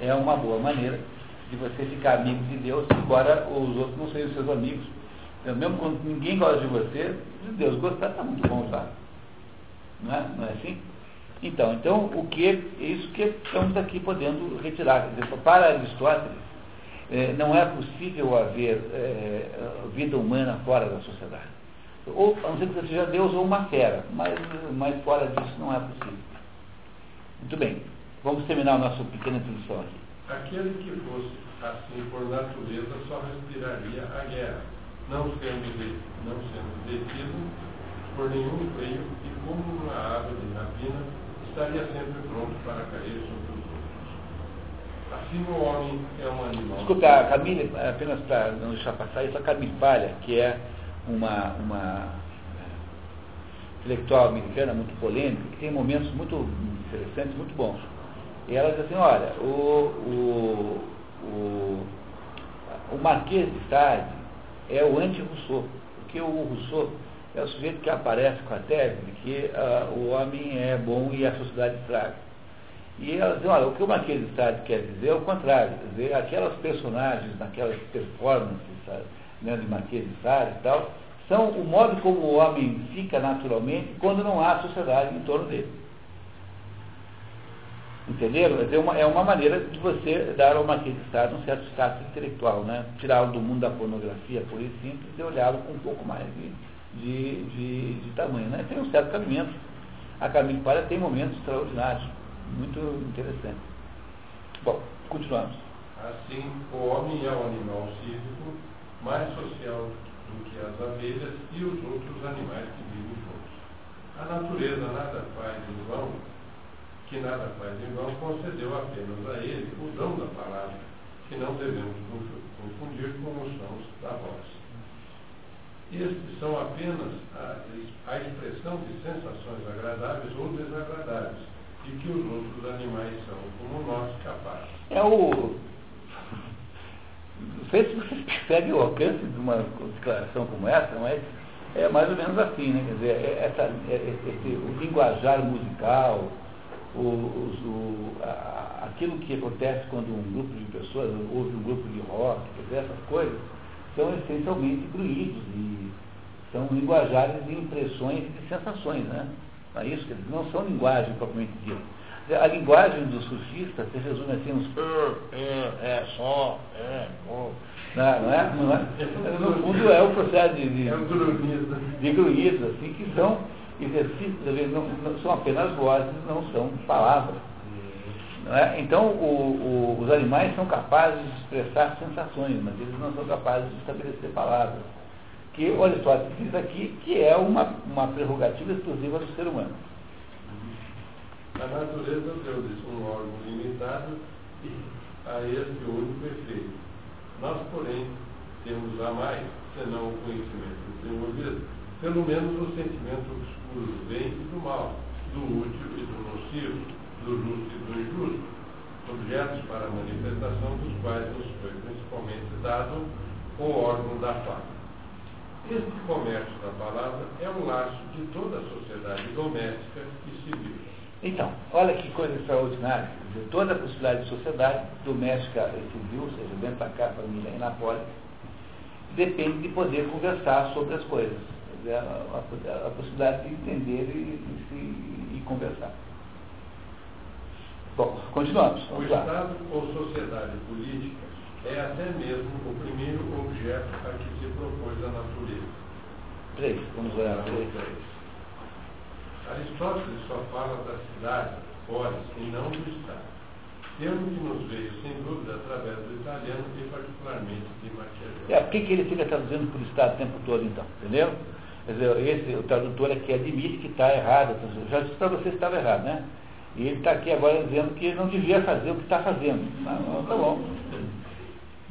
é uma boa maneira de você ficar amigo de Deus, embora os outros não sejam seus amigos. Então, mesmo quando ninguém gosta de você, se Deus gostar, está muito bom já. Não é, não é assim? Então, então, o que é isso que estamos aqui podendo retirar. Para Aristóteles, é, não é possível haver é, vida humana fora da sociedade. Ou, a não ser que seja Deus ou uma fera, mas, mas fora disso não é possível. Muito bem, vamos terminar a nossa pequena introdução aqui. Aquele que fosse assim por natureza só respiraria a guerra, não sendo, de, não sendo detido por nenhum freio e como uma ave de rapina estaria sempre pronto para cair sobre os outros. Assim o homem é um animal. Escuta, a Camille, apenas para não deixar passar isso, a Camille Palha, que é uma, uma intelectual americana muito polêmica, que tem momentos muito interessantes, muito bons. E ela diz assim, olha, o, o, o, o Marquês de Sade é o anti-Rousseau, porque o Rousseau é o sujeito que aparece com a tese de que uh, o homem é bom e a sociedade estraga. E elas dizem, olha, o que o Marquês de Sade quer dizer é o contrário. Quer dizer, aquelas personagens, naquelas performances sabe, né, de Marquês de Sade e tal, são o modo como o homem fica naturalmente quando não há sociedade em torno dele. Entenderam? É uma, é uma maneira de você dar ao Marquês de Sade um certo status intelectual, né? tirá-lo do mundo da pornografia, por simples, e olhá-lo com um pouco mais de, de, de, de tamanho. Né? Tem um certo caminho. A Camille Palha tem momentos extraordinários, muito interessantes. Bom, continuamos. Assim, o homem é o animal cívico mais social do que as abelhas e os outros animais que vivem juntos. A natureza nada faz em vão, que nada faz em vão, concedeu apenas a ele o dom da palavra, que não devemos confundir com os sons da voz. Estes são apenas a, a expressão de sensações agradáveis ou desagradáveis, e que os outros animais são, como nós, capazes. É o. Sei se vocês percebem o alcance de uma declaração como essa, mas é mais ou menos assim, né? Quer dizer, é essa, é, esse, o linguajar musical, o, o, a, aquilo que acontece quando um grupo de pessoas ouve um grupo de rock, quer dizer, essas coisas, são essencialmente gruídos e são linguajares de impressões e de sensações, né? Não é isso? Não são linguagem propriamente dita. A linguagem do surfista se resume assim, uns é, é, só, é, oh. não, é, não é? No fundo é o processo de, de, é um gruído. de assim, que são exercícios, não, não, são apenas vozes, não são palavras. Não é? Então, o, o, os animais são capazes de expressar sensações, mas eles não são capazes de estabelecer palavras. Que o Aristóteles diz aqui que é uma, uma prerrogativa exclusiva do ser humano. A natureza deu-lhes um órgão limitado e a este único efeito. Nós, porém, temos a mais, senão o conhecimento desenvolvido, pelo menos o sentimento obscuro do bem e do mal, do útil e do nocivo, do justo e do injusto, objetos para a manifestação dos quais nos foi principalmente dado o órgão da fala. Este comércio da palavra é um laço de toda a sociedade doméstica e civil. Então, olha que coisa extraordinária. De toda a possibilidade de sociedade doméstica e civil, ou seja, dentro da casa, família e na poli, depende de poder conversar sobre as coisas. A, a, a possibilidade de entender e, e, e conversar. Bom, continuamos. o Estado ou sociedade política é até mesmo o primeiro objeto a que se propôs a natureza. Três, vamos olhar três. Aristóteles só fala da cidade, polis, e não do Estado. Termo que nos veio, sem dúvida, através do italiano e particularmente de Maquiavel. É, por que, que ele fica traduzindo por Estado o tempo todo, então? Entendeu? Quer dizer, esse, o tradutor aqui admite que está errado. Já disse para você que estava errado, né? E ele está aqui agora dizendo que não devia fazer o que está fazendo. Não, não, tá bom.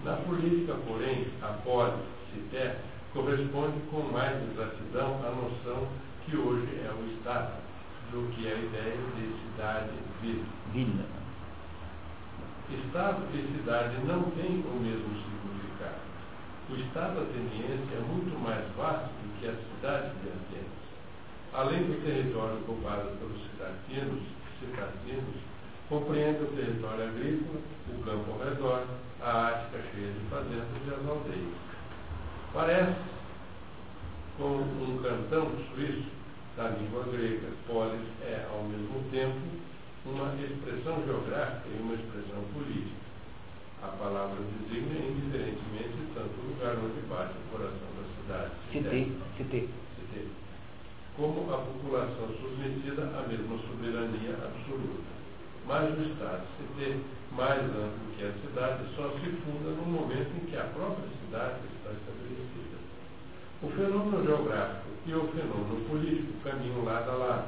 Na política, porém, a polis, cité, corresponde com mais exatidão à noção que hoje é o Estado, do que a ideia de cidade vida. Estado e cidade não têm o mesmo significado. O Estado ateniense é muito mais vasto do que a cidade de Atenas. Além do território ocupado pelos cidadinos, cidadinos compreende o território agrícola, o campo ao redor, a Ática cheia de fazendas e as aldeias. Parece como um cantão suíço da língua grega. Polis é, ao mesmo tempo, uma expressão geográfica e uma expressão política. A palavra designa indiferentemente tanto o lugar onde bate o coração da cidade. Citei. Citei. Como a população submetida à mesma soberania absoluta. O Estado, citei, mais amplo que a cidade, só se funda no momento em que a própria cidade está estabelecida. O fenômeno geográfico e o fenômeno político caminham lado a lado,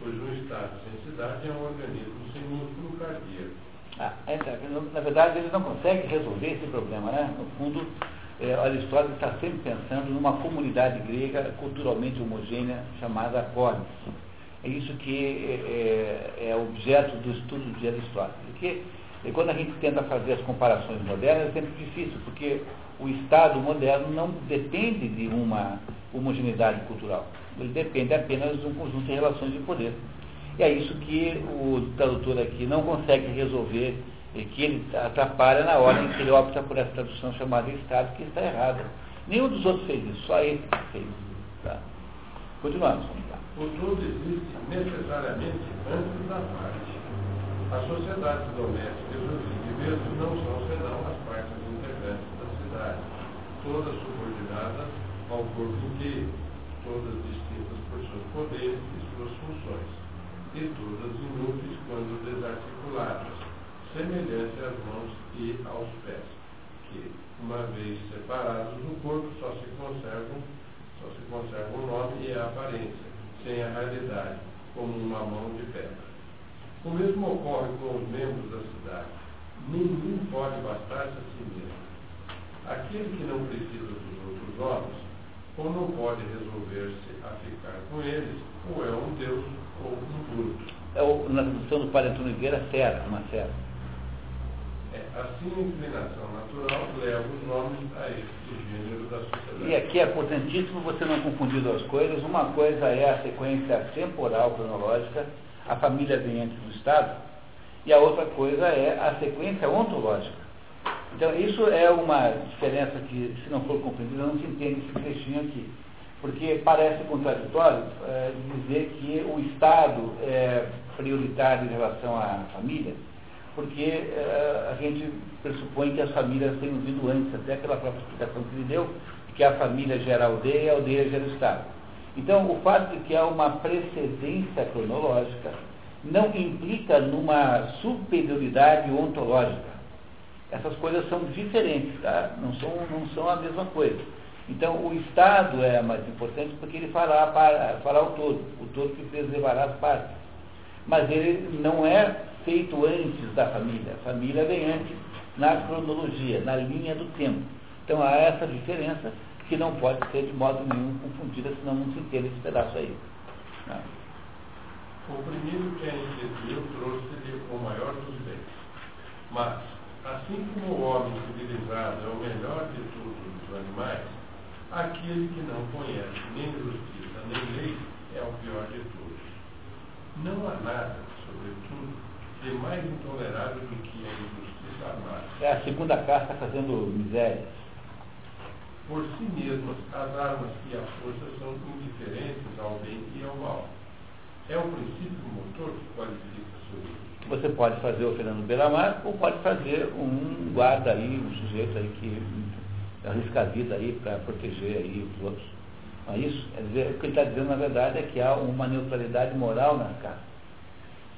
pois um Estado sem cidade é um organismo sem músculo cardíaco. Ah, é, na verdade, ele não consegue resolver esse problema, né? No fundo, é, Aristóteles está sempre pensando numa comunidade grega culturalmente homogênea chamada polis. É isso que é, é, é objeto do estudo de Aristóteles. Porque e quando a gente tenta fazer as comparações modernas, é sempre difícil, porque o Estado moderno não depende de uma homogeneidade cultural. Ele depende apenas de um conjunto de relações de poder. E é isso que o tradutor aqui não consegue resolver, e que ele atrapalha na hora em que ele opta por essa tradução chamada Estado, que está errada. Nenhum dos outros fez isso, só ele fez. Tá? Continuamos. O todo existe necessariamente antes da parte. As sociedades domésticas e os indivíduos não são senão as partes integrantes da cidade, todas subordinadas ao corpo inteiro, todas distintas por seus poderes e suas funções, e todas inúteis quando desarticuladas, semelhante às mãos e aos pés, que, uma vez separados do corpo, só se conservam, só se conserva o nome e a aparência, sem a realidade, como uma mão de pedra. O mesmo ocorre com os membros da cidade. Nenhum pode bastar-se a si mesmo. Aquele que não precisa dos outros homens, ou não pode resolver-se a ficar com eles, ou é um Deus ou um bruto. É o, na tradução do Padre Antônio Vieira, fera, uma fera. É, assim a inclinação natural leva os nomes a este gênero da sociedade. E aqui é importantíssimo você não confundir duas coisas. Uma coisa é a sequência temporal cronológica, a família vem antes do Estado, e a outra coisa é a sequência ontológica. Então, isso é uma diferença que, se não for compreendida, não se entende esse trechinho aqui. Porque parece contraditório é, dizer que o Estado é prioritário em relação à família, porque é, a gente pressupõe que as famílias tenham vindo antes, até pela própria explicação que ele deu, que a família gera a aldeia e a aldeia gera o Estado. Então, o fato de que há uma precedência cronológica não implica numa superioridade ontológica. Essas coisas são diferentes, tá? não, são, não são a mesma coisa. Então, o Estado é mais importante porque ele fará, para, fará o todo, o todo que preservará as partes. Mas ele não é feito antes da família. A família vem antes na cronologia, na linha do tempo. Então, há essa diferença que não pode ser de modo nenhum confundida, senão não se entende esse pedaço aí. Não. O primeiro que a instituiu trouxe-lhe o maior dos bens. Mas, assim como o homem civilizado é o melhor de todos os animais, aquele que não conhece nem justiça nem lei é o pior de todos. Não há nada, sobretudo, de mais intolerável do que a injustiça armada. É a segunda carta fazendo miséria. Por si mesmas, as armas e a força são indiferentes ao bem e ao mal. É o princípio motor que qualifica seu uso. Você pode fazer o Fernando Beiramar ou pode fazer um guarda aí, um sujeito aí que arrisca a vida aí para proteger aí os outros. Não é isso? Quer dizer, o que ele está dizendo na verdade é que há uma neutralidade moral nas castas.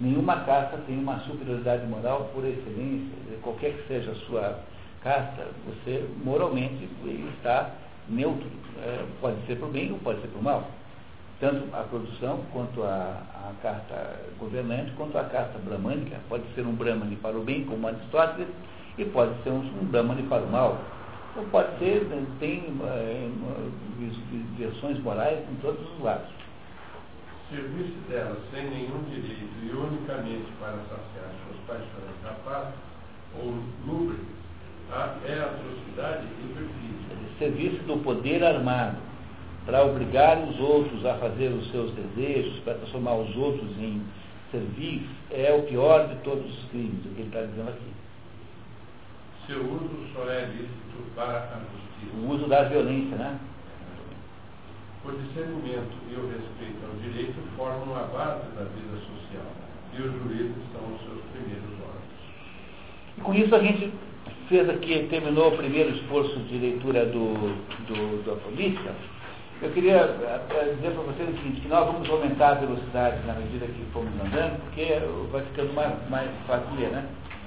Nenhuma casta tem uma superioridade moral por excelência, qualquer que seja a sua casta, você moralmente está neutro. É, pode ser para o bem ou pode ser para o mal. Tanto a produção quanto a, a carta governante, quanto a carta bramânica, pode ser um brahmane para o bem, como Aristóteles, e pode ser um, um brahmane para o mal. Ou pode ser, né, tem é, versões morais em todos os lados. Servir-se dela sem nenhum direito e unicamente para saciar suas paixões rapazes ou lúbricas é atrocidade e perfídia. Serviço do poder armado para obrigar os outros a fazer os seus desejos, para transformar os outros em serviços, é o pior de todos os crimes, o que ele está dizendo aqui. Seu uso só é lícito para a justiça. O uso da violência, né? O discernimento e o respeito ao direito formam a base da vida social, e os juízes são os seus primeiros órgãos. E com isso a gente fez aqui, terminou o primeiro esforço de leitura do, do, da política, eu queria eh, dizer para vocês o seguinte, que nós vamos aumentar a velocidade na medida que formos andando, porque vai ficando mais, mais fácil ler, né?